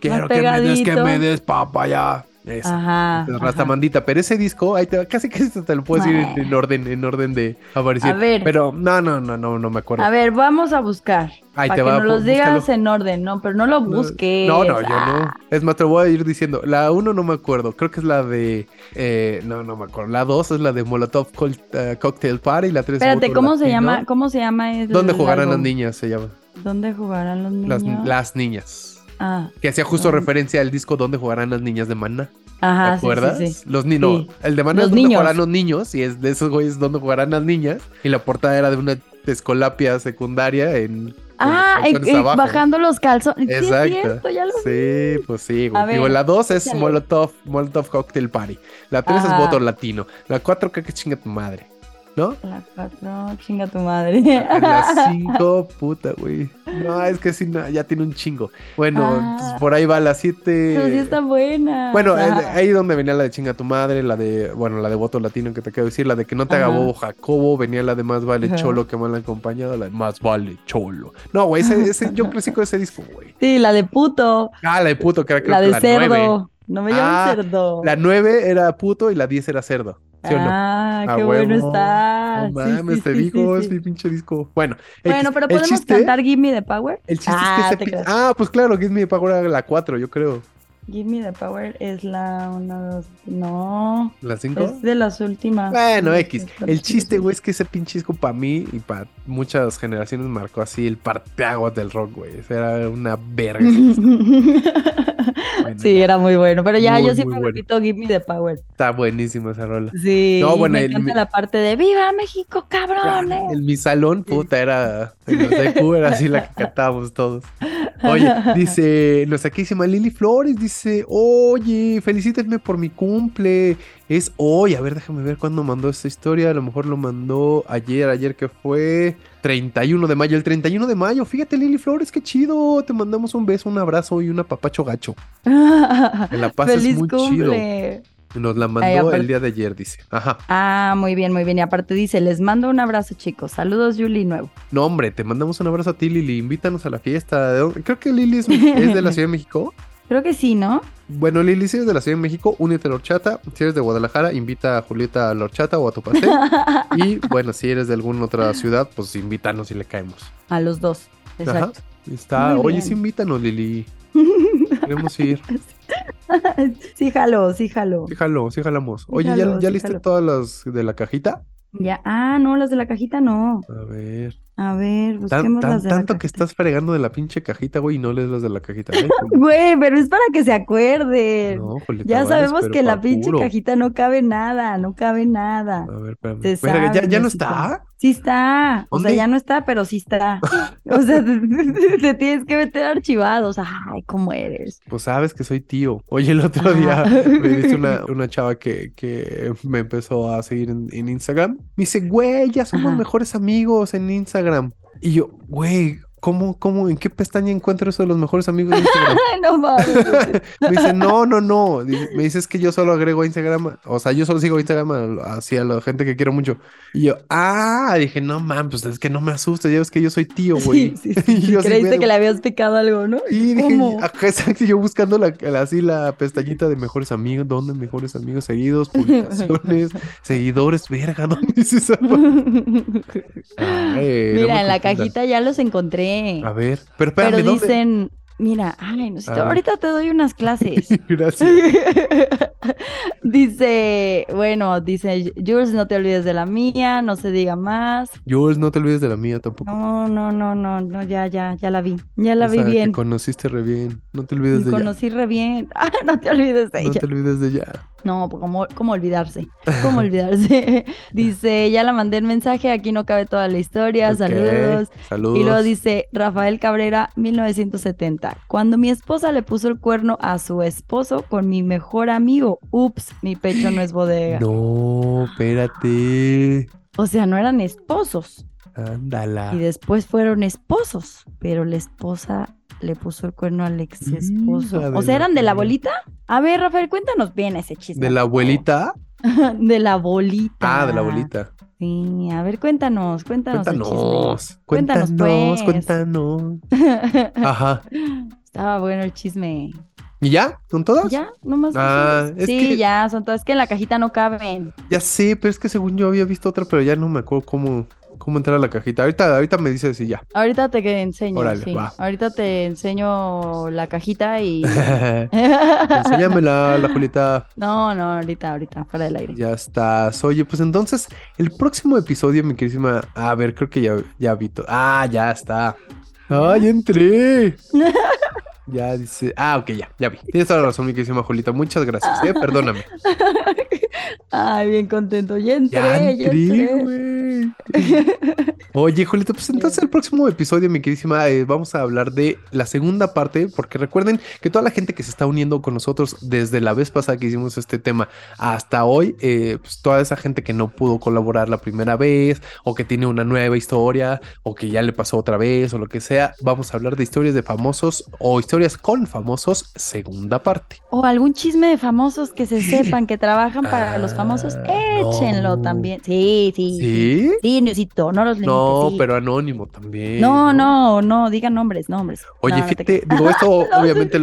Quiero que me des, que me des papaya. Esa.
Ajá. Ajá.
Rastamandita, pero ese disco, ahí te, va- casi casi te lo puedo decir en, en orden, en orden de aparición.
A ver.
Pero no, no, no, no, no me acuerdo.
A ver, vamos a buscar.
Ahí
para
te
que
va,
nos los
bú-
digas
búscalo.
en orden, no, pero no lo busques.
No, no, yo no.
Ah,
Es más, te lo voy a ir diciendo. La uno no me acuerdo. Creo que es la de. eh, no, no me acuerdo. La dos es la de Molotov Col- eh, Cocktail Party. La tres es
Espérate,
Voto
¿cómo se llama? ¿Cómo se llama? el
¿Dónde jugarán las niñas? Se llama.
¿Dónde jugarán los
Las,
niños?
las niñas.
Ah,
Que hacía justo
Ah.
referencia al disco ¿Dónde jugarán las niñas de Maná? ¿Te
ajá, sí,
acuerdas?
sí, sí.
Los niños.
Sí.
El de Maná
Los
es donde
niños.
jugarán los niños. Y es de esos güeyes donde jugarán las niñas. Y la portada era de una escolapia secundaria en.
Ah,
abajo.
bajando los calzones. Sí,
Exacto.
cierto, ya lo vi.
Sí, pues sí, güey. Digo, la 2 es. Molotov, Molotov Cocktail Party. La 3 es voto latino. La 4 creo que chinga tu madre. ¿No?
La cuatro, chinga tu madre.
La 5, puta, güey. No, es que sí, no, ya tiene un chingo. Bueno,
Ah.
entonces, por ahí va la 7.
Pero sí está buena.
Bueno, eh, ahí donde venía la de chinga tu madre, la de, bueno, la de voto latino que te quiero decir, la de que no te haga bobo Jacobo, venía la de más vale
Ajá.
cholo que mal acompañado, la de más vale cholo. No, güey, ese, ese, yo crecí con ese disco, güey.
Sí, la de puto,
Ah, la de puto, que era creo
la
que
de
la
cerdo.
9.
No me llames
Ah,
cerdo.
La 9 era puto y la 10 era cerdo. ¿Sí o no?
ah, qué bueno está.
No mames,
sí,
te
sí,
digo, es mi pinche disco. Bueno,
Bueno, pero podemos
chiste-
cantar Give Me the Power.
El chiste
ah,
es que
creas.
Ah, pues claro, Give Me the Power era la 4, yo creo.
Give Me the Power es la una, dos. No,
¿La 5?
es de las últimas.
Bueno, X. El chiste, güey, es que ese pinche disco para mí y para muchas generaciones marcó así el parteaguas del rock, güey. Esa Era una verga. Bueno,
sí,
ya.
era muy bueno. Pero ya,
Muy,
yo siempre
bueno.
repito Give Me the Power.
Está buenísima esa rola.
Sí,
No, bueno,
me encanta la parte de ¡Viva México, cabrones!
En mi salón, puta, era. En los era así la que cantábamos todos. Oye, dice nuestra querísima Lili Flores, dice, oye, felicítenme por mi cumple. Es hoy, a ver, déjame ver cuándo mandó esta historia. A lo mejor lo mandó ayer, ayer que fue 31 de mayo. El 31 de mayo, fíjate Lili Flores, qué chido. Te mandamos un beso, un abrazo y un apapacho gacho. Que la
¡Feliz
muy
cumple!
Nos la mandó
Ay, aparte-
el día de ayer, dice. Ajá.
Ah, muy bien, muy bien. Y aparte dice, les mando un abrazo, chicos. Saludos, Yuli Nuevo.
No, hombre, te mandamos un abrazo a ti, Lili. Invítanos a la fiesta. Creo que Lili es, es de la Ciudad de México.
Creo que sí, ¿no?
Bueno, Lili, si eres de la Ciudad de México, únete a la horchata. Si eres de Guadalajara, invita a Julieta a la horchata o a tu pastel. y bueno, si eres de alguna otra ciudad, pues invítanos y le caemos.
A los dos. Exacto.
Está, oye, sí, invítanos, Lili. Queremos ir.
sí, jalo, sí, jalo.
Sí, jalo, sí, jalamos. Oye, ¿ya,
jalo,
ya
sí,
liste todas las de la cajita?
Ya. Ah, no, las de la cajita no.
A ver.
A ver,
Tan-
busquemos
tan-
las de la
tanto que estás fregando de la pinche cajita, güey, y no lees las de la cajita. ¿eh?
Güey, pero es para que se acuerden.
No, Julieta,
ya sabemos que la pinche
puro.
cajita no cabe nada, no cabe nada.
A ver, espérame. ¿ya, no está?
Sí está. O sea, ya no está, pero sí está. O sea, te, te tienes que meter archivados. Ay, ¿cómo eres?
Pues sabes que soy tío. Oye, el otro día me dice una, una chava que, que me empezó a seguir en, en Instagram. Me dice, güey, ya somos
Ajá.
mejores amigos en Instagram. Y yo, güey, ¿cómo, cómo, en qué pestaña encuentro eso de los mejores amigos de Instagram?
No mames.
me dice, no, no, no. Dice- Me dice, es que yo solo agrego a Instagram, o sea, yo solo sigo Instagram a- hacia la gente que quiero mucho. Y yo, ah, dije, no, man, pues es que no me asustes, ya ves que yo soy tío, güey.
Sí, sí, sí. Creíste que le habías picado algo, ¿no?
Y dije,
¿Cómo?
ajá, exacto, yo buscando la, la- así la pestañita de mejores amigos, ¿dónde mejores amigos seguidos? Publicaciones, seguidores, verga, ¿dónde es esa? Ay,
Mira, en la cajita ya los encontré.
A ver, pero espérame,
Pero
¿dónde?
dicen, mira, ay, no sé, ahorita te doy unas clases.
Gracias.
dice, bueno, dice, Jules, no te olvides de la mía, no se diga más.
Jules, no te olvides de la mía tampoco.
No, no, no, no, no, ya, ya, ya la vi, ya la vi bien.
conociste re bien. No te olvides
Me
de ella.
conocí re bien. Ah, no te olvides de
No
ella.
te olvides de ella.
No, pues, ¿cómo, cómo olvidarse? ¿Cómo olvidarse? dice, ya la mandé el mensaje, aquí no cabe toda la historia, saludos.
Saludos.
Y luego dice Rafael Cabrera, 1970. Cuando mi esposa le puso el cuerno a su esposo con mi mejor amigo. Ups, mi pecho no es bodega.
No, espérate.
O sea, no eran esposos.
Ándala.
Y después fueron esposos. Pero la esposa le puso el cuerno al ex esposo.
Hija de
O sea, ¿eran de la bolita? A ver, Rafael, cuéntanos bien ese chisme.
¿De la abuelita?
de la bolita.
Ah, de la abuelita.
Sí, a ver, cuéntanos, cuéntanos. el
Cuéntanos.
Cuéntanos,
Cuéntanos,
pues.
cuéntanos. Ajá.
Estaba bueno el chisme.
¿Y ya? ¿Son todas?
Ya, nomás.
Ah, es
sí,
que-
ya, son todas. Es que en la cajita no caben.
Ya sé, pero es que según yo había visto otra, pero ya no me acuerdo cómo, cómo entrar a la cajita. Ahorita, ahorita me dices si ya.
Ahorita te enseño.
Órale,
sí.
va.
Ahorita te enseño la cajita y.
Enséñamela, la Julieta.
no, no, ahorita, ahorita, fuera del aire.
Ya estás. Oye, pues entonces, el próximo episodio, mi queridísima. A ver, creo que ya, ya vi todo. Ah, ya está. ¡Ay, entré! Ya dice. Ah, ok, ya, ya vi. Tienes toda la razón, mi queridísima Julita. Muchas gracias, ¿eh? Perdóname.
Ay, bien contento. Ya entré,
Ya
ya
entré. Oye, Julita, pues entonces el próximo episodio, mi queridísima, eh, vamos a hablar de la segunda parte, porque recuerden que toda la gente que se está uniendo con nosotros desde la vez pasada que hicimos este tema hasta hoy, eh, pues toda esa gente que no pudo colaborar la primera vez, o que tiene una nueva historia, o que ya le pasó otra vez, o lo que sea, vamos a hablar de historias de famosos o historias con famosos, segunda parte.
O algún chisme de famosos que se sepan que trabajan para los famosos,
Ah,
échenlo
no.
también. Sí, sí.
¿Sí?
Sí, necesito, no los limites.
No,
sí.
pero anónimo también.
No, no, no, digan nombres, nombres.
Oye,
No, no te
fíjate, digo, esto
No,
obviamente.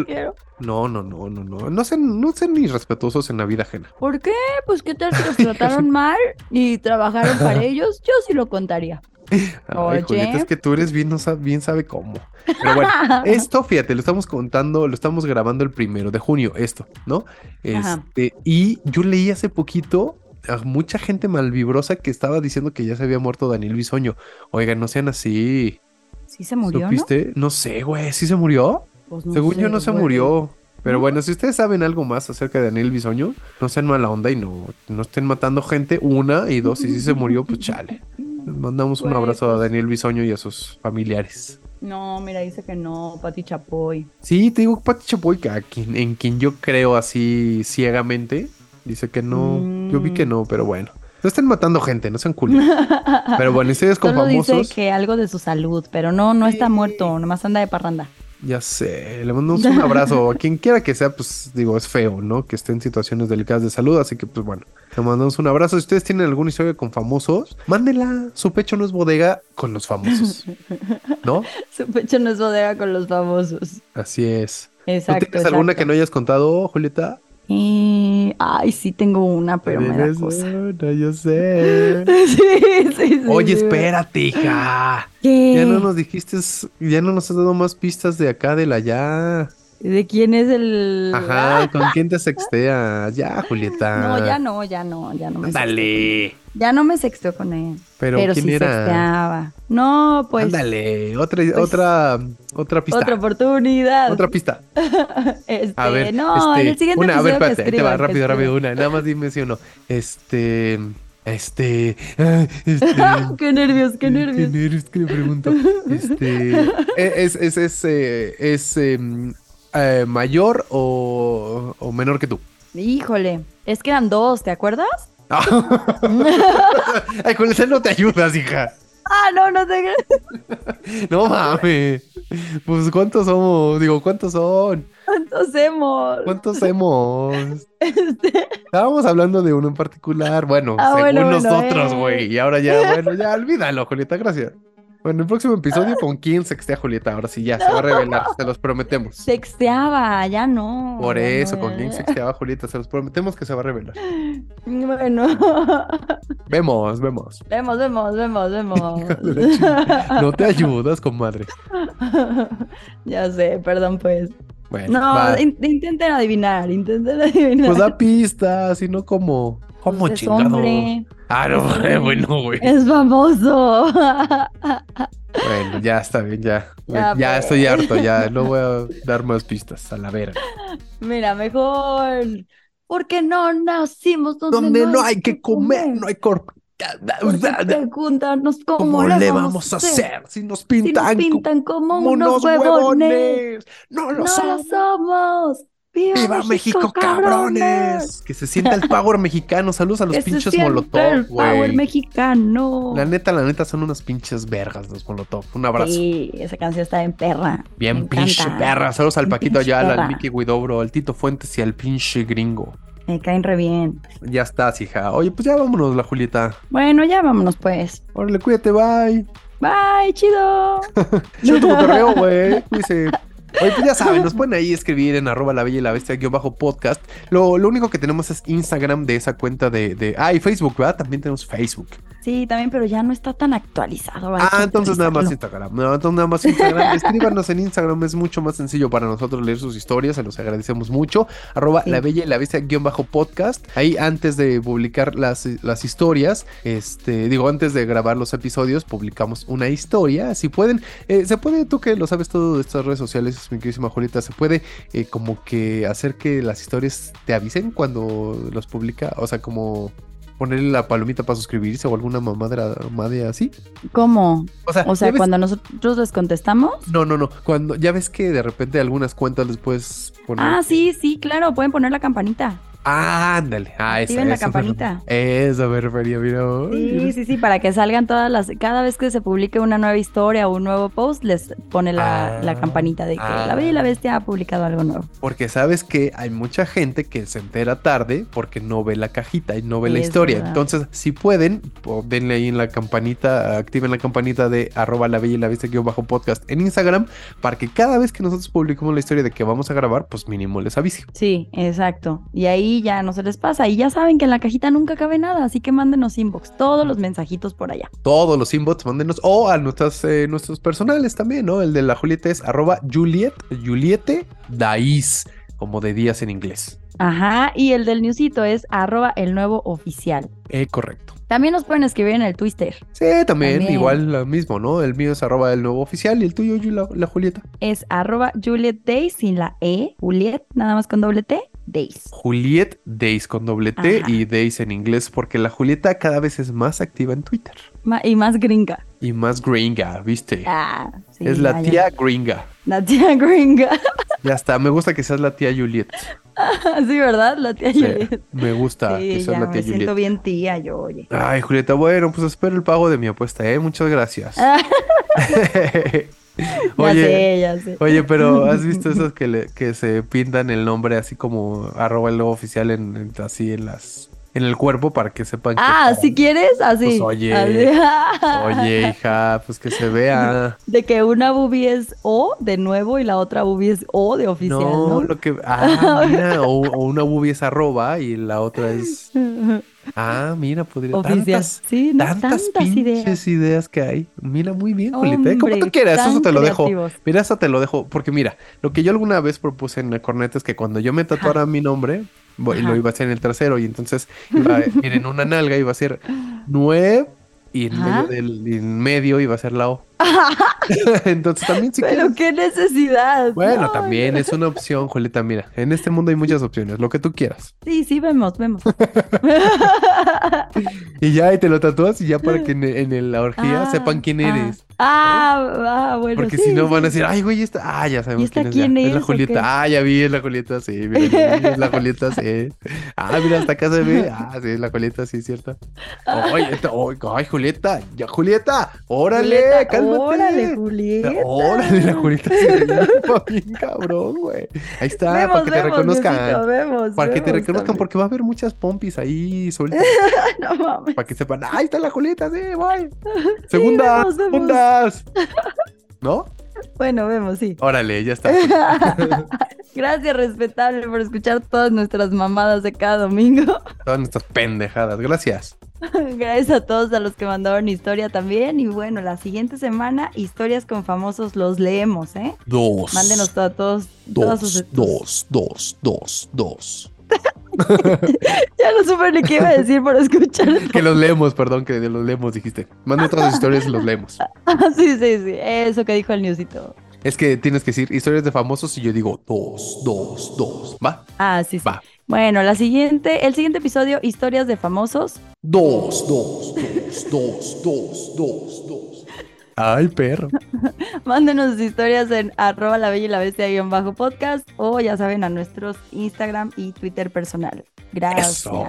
No, no, no, no, no. No sean, no sean ni respetuosos en la vida ajena.
¿Por qué? Pues qué tal si los trataron mal y trabajaron para ellos, yo sí lo contaría.
Ay,
Oye.
Julieta, es que tú eres bien, no bien sabe cómo. Pero bueno, esto, fíjate, lo estamos contando, lo estamos grabando el primero de junio, esto, ¿no? Este, y yo leí hace poquito a mucha gente malvibrosa que estaba diciendo que ya se había muerto Daniel Bisoño. Oigan, no sean así.
Sí se murió, ¿no?
¿Supiste? No, sé, güey, ¿sí se murió?
Pues no
Según yo no se
güey.
murió. Pero
¿No?
bueno, si ustedes saben algo más acerca de Daniel Bisoño, no sean mala onda y no, no estén matando gente. Una y dos, y si se murió, pues chale. Les mandamos un
Güey,
abrazo a
pues-
Daniel Bisoño y a sus familiares.
No, mira, dice que no, Pati Chapoy.
Sí, te digo, Pati Chapoy, que a quien, en quien yo creo así ciegamente, dice que no. Yo vi que
Mm.
no, pero bueno. No estén matando gente, no sean culos. Pero bueno, historias con
Solo dice
famosos.
que algo de su salud, pero no, no está muerto, nomás anda de parranda.
Ya sé, le mandamos un abrazo a quien quiera que sea, pues digo, es feo, ¿no? Que esté en situaciones delicadas de salud, así que pues bueno, le mandamos un abrazo. Si ustedes tienen alguna historia con famosos, mándenla. Su pecho no es bodega con los famosos, ¿no?
Su pecho no es bodega con los famosos.
Así es. ¿No
Exacto.
tienes alguna que
exacto.
no hayas contado, Julieta?
Eh, ay, sí tengo una, pero me da cosa.
una, yo sé.
Sí, sí, sí.
Oye, espérate, hija.
¿Qué?
Ya no nos dijiste, ya no nos has dado más pistas de acá, de la ya.
¿De quién es el...?
Ajá, ¿con quién te sexteas? Ya, Julieta.
No, ya no, ya no, ya no me sexteo. Ya no me sexteó con él.
Pero,
Pero,
¿quién
sí
era?
sexteaba. No, pues...
Ándale, otra,
pues,
otra, otra pista.
Otra oportunidad.
Otra pista.
Este,
A ver,
no,
este,
en el siguiente
una, a ver, espérate, te va, rápido, rápido, una. Nada más dime si o no. Este, este, este.
qué nervios, qué nervios.
Qué nervios que le pregunto. Este, ¿es, es, es, eh, es em, eh, mayor o, o menor que tú?
Híjole, es que eran dos, ¿te acuerdas?
Ay, con esa no te ayudas, hija.
Ah, no, no te.
No mames. Pues, ¿cuántos somos? Digo, ¿cuántos son?
¿Cuántos hemos?
¿Cuántos hemos?
Este,
Estábamos hablando de uno en particular. Bueno,
Ah,
según
bueno, bueno,
nosotros,
eh.
güey. Y ahora ya, bueno, ya olvídalo, Julieta, gracias. Bueno, el próximo episodio, ¿con quién sextea Julieta? Ahora sí, ya se va a revelar, se los prometemos.
Sexteaba, ya no.
Por eso,
no,
¿con quién sexteaba Julieta? Se los prometemos que se va a revelar.
Bueno.
Vemos, vemos.
vemos, vemos, vemos, vemos.
No te ayudas, comadre.
ya sé, perdón, pues.
Bueno,
No, in- intenten adivinar, intenten adivinar.
pues da pistas, y no como. ¿Cómo
Pues hombre,
Ah, no, bueno, güey.
es famoso.
Bueno, ya está bien, ya.
Ya,
Ya,
pues.
estoy harto, ya. No voy a dar más pistas, a la vera.
Mira, mejor. Porque no nacimos donde,
Donde no hay que comer, no hay cor...
Pregúntanos cómo,
¿Cómo le vamos a hacer si nos
Si nos
pintan,
como
como
unos huevones.
huevones? No lo somos.
¡Viva,
¡Viva México, cabrones! Que se sienta el power mexicano. Saludos a los
Que
pinches molotov,
el power mexicano.
La neta, la neta, son unas pinches vergas los molotov. Un abrazo.
Sí, esa canción está en perra.
Bien
Me
pinche
encanta.
perra. Saludos al Paquito Ayala, al. Mickey Guidobro, al Tito Fuentes y al pinche gringo.
Me caen re bien.
Ya estás, hija. Oye, pues ya vámonos, la Julieta.
Bueno, ya vámonos pues.
Órale, cuídate, bye.
Bye, chido.
Yo tu cotorreo, güey. Cuídese. Oye, pues ya saben, nos pueden ahí escribir en arroba la bella y la bestia guion bajo podcast. Lo, lo único que tenemos es Instagram de esa cuenta de, de... Ah, y Facebook, ¿verdad? También tenemos Facebook.
Sí, también, pero ya no está tan actualizado.
Ah, entonces nada más. Instagram. No, entonces nada más Instagram. Escríbanos en Instagram, es mucho más sencillo para nosotros leer sus historias, se los agradecemos mucho. Arroba
Sí.
la bella y la bestia guion bajo podcast. Ahí antes de publicar las, las historias, este, digo, antes de grabar los episodios, publicamos una historia. Si pueden, eh, se puede, tú que lo sabes todo de estas redes sociales, mi queridísima Julieta, se puede eh, como que hacer que las historias te avisen cuando los publica, o sea, como ponerle la palomita para suscribirse o alguna mamadra madre así.
¿Cómo?
O sea,
O sea,
ves-
cuando nosotros les contestamos.
no, no, no. Cuando ya ves que de repente algunas cuentas les puedes poner.
Ah, sí, sí, claro, pueden poner la campanita.
Ah, ándale. Ah, esa,
la campanita.
Eso me refería, mira.
Sí, sí, sí, para que salgan todas las. Cada vez que se publique una nueva historia o un nuevo post, les pone la,
Ah,
la campanita de que
ah.
la Bella y la Bestia ha publicado algo nuevo.
Porque sabes que hay mucha gente que se entera tarde porque no ve la cajita y no ve la historia.
verdad.
Entonces, si pueden, denle ahí en la campanita, activen la campanita de arroba la bella y la bestia guion bajo podcast en Instagram para que cada vez que nosotros publiquemos la historia de que vamos a grabar, pues mínimo les avise.
Sí, exacto. Y ahí ya no se les pasa. Y ya saben que en la cajita nunca cabe nada, así que mándenos inbox, todos los mensajitos por allá.
todos los inbots, mándenos, o a nuestras, eh, nuestros personales también, ¿no? El de la Julieta es arroba Juliet, Juliete Dais, como de días en inglés.
Ajá, y el del newsito es arroba el nuevo oficial.
Eh, correcto.
También nos pueden escribir en el Twitter.
Sí, también,
También.
igual lo mismo, ¿no? El mío es arroba el nuevo oficial y el tuyo, la, la Julieta.
Es arroba Juliet Days sin la E. Juliet, nada más con doble T. Days.
Juliet Days con doble T
Ajá.
y Days en inglés, porque la Julieta cada vez es más activa en Twitter.
Ma- y más gringa.
Y más gringa, ¿viste?
Ah, sí,
es la tía gringa.
La tía gringa.
Ya está, me gusta que seas la tía Juliet.
sí, ¿verdad? La tía Juliet.
me gusta que
Sí,
seas
ya
la
me
tía
siento
Juliet.
bien tía yo, oye.
Ay, Julieta, bueno, pues espero el pago de mi apuesta, ¿eh? Muchas gracias.
Ah, ya
oye,
sé, ya sé.
oye, pero ¿has visto esos que, le- que se pintan el nombre así como arroba el logo oficial en, en- así en las en el cuerpo para que sepan que
Ah, si quieres, así.
Pues, oye.
Así.
Oye, hija, pues que se vea.
De que una boobie es O de nuevo y la otra boobie es O de oficial,
No,
¿no?
lo que. Ah, mira, o, o una boobie es arroba y la otra es. Ah, mira, podría.
Oficial.
Tantas,
sí, no,
tantas,
ideas.
ideas. que hay. Mira, muy bien, Julieta. ¿eh? Como tú quieras, eso te lo dejo. Mira, eso te lo dejo. Porque mira, lo que yo alguna vez propuse en corneta es que cuando yo me tatuara mi nombre, voy- lo iba a hacer en el trasero. Y entonces iba a ir en una nalga, iba a ser nueve. Y en medio, del, y en medio iba a ser la O. entonces también si
Pero
quieres.
qué necesidad.
Bueno,
No,
también es una opción, Julieta. Mira, en este mundo hay muchas opciones, lo que tú quieras.
Sí, sí, vemos, vemos.
Y ya, y te lo tatúas y ya para que en, en la orgía
Ah,
sepan quién
ah.
eres.
Ah, ah, bueno.
Porque
sí,
si no
sí,
van a decir, ay, güey, esta. Ah, ya sabemos
¿Y esta
quién es.
quién
ya.
es,
Es la? Julieta. Ah, ya vi, es la Julieta, sí. Mira, vi, es la Julieta, sí. Ah, mira, hasta acá se ve. Ah, sí, es la Julieta, sí, cierto. Esta- oh, ay, Julieta, ya, Julieta, órale,
Julieta. Órale, Julieta.
Órale, la Julieta se bien cabrón, güey. Ahí está,
Vemos,
para que te reconozcan.
Diosito, vemos,
Para que te reconozcan,
también.
porque va a haber muchas pompis ahí sueltas.
No mames.
para que sepan, ahí está la Julieta, sí, voy. Segunda,
vemos, vemos.
segundas. ¿No?
Bueno, vemos, sí.
Órale, ya está.
Gracias, respetable, por escuchar todas nuestras mamadas de cada domingo.
Todas nuestras pendejadas. Gracias.
Gracias a todos a los que mandaron historia también. Y bueno, la siguiente semana, historias con famosos los leemos, ¿eh?
Dos.
Mándenos a todos, todas sus.
dos, dos, dos, dos.
Ya no supe ni qué iba a decir por escuchar.
Que los leemos, perdón, que los leemos, dijiste. Manda otras historias y los leemos.
Ah, sí, sí, sí. Eso que dijo el newsito.
Es que tienes que decir historias de famosos y yo digo dos, dos, dos. ¿Va?
Ah, sí, sí.
Va.
Bueno, la siguiente, el siguiente episodio, historias de famosos.
Dos, dos, dos, dos, dos, dos, dos. Ay, perro.
Mándenos sus historias en arroba la bella y la bestia guion bajo podcast o ya saben a nuestros Instagram y Twitter personal. Gracias.
Eso.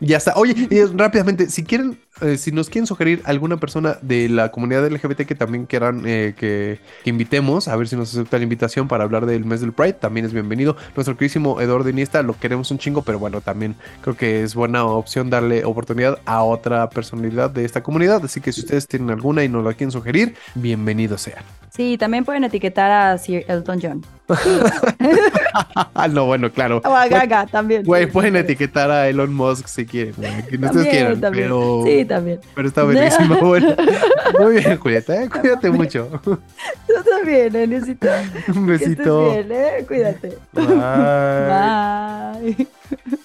Ya está. Oye, y rápidamente, si quieren, eh, si nos quieren sugerir alguna persona de la comunidad LGBT que también quieran eh, que, que invitemos, a ver si nos acepta la invitación para hablar del mes del Pride, también es bienvenido. Nuestro queridísimo Eduardo Iniesta lo queremos un chingo, pero bueno, también creo que es buena opción darle oportunidad a otra personalidad de esta comunidad. Así que si ustedes tienen alguna y nos la quieren sugerir, bienvenido sean.
Sí, también pueden etiquetar a Sir Elton John.
No, bueno, claro.
O a Gaga también.
Güey, pueden etiquetar a Elon Musk si quieren, güey. Que no
También,
quieran,
también.
pero.
Sí, también.
Pero está buenísimo. Bueno, muy bien, Julieta. eh, Cuídate mucho.
Tú también, eh, Necesito
Un
que estés
besito.
bien, ¿eh? Cuídate.
Bye.
Bye.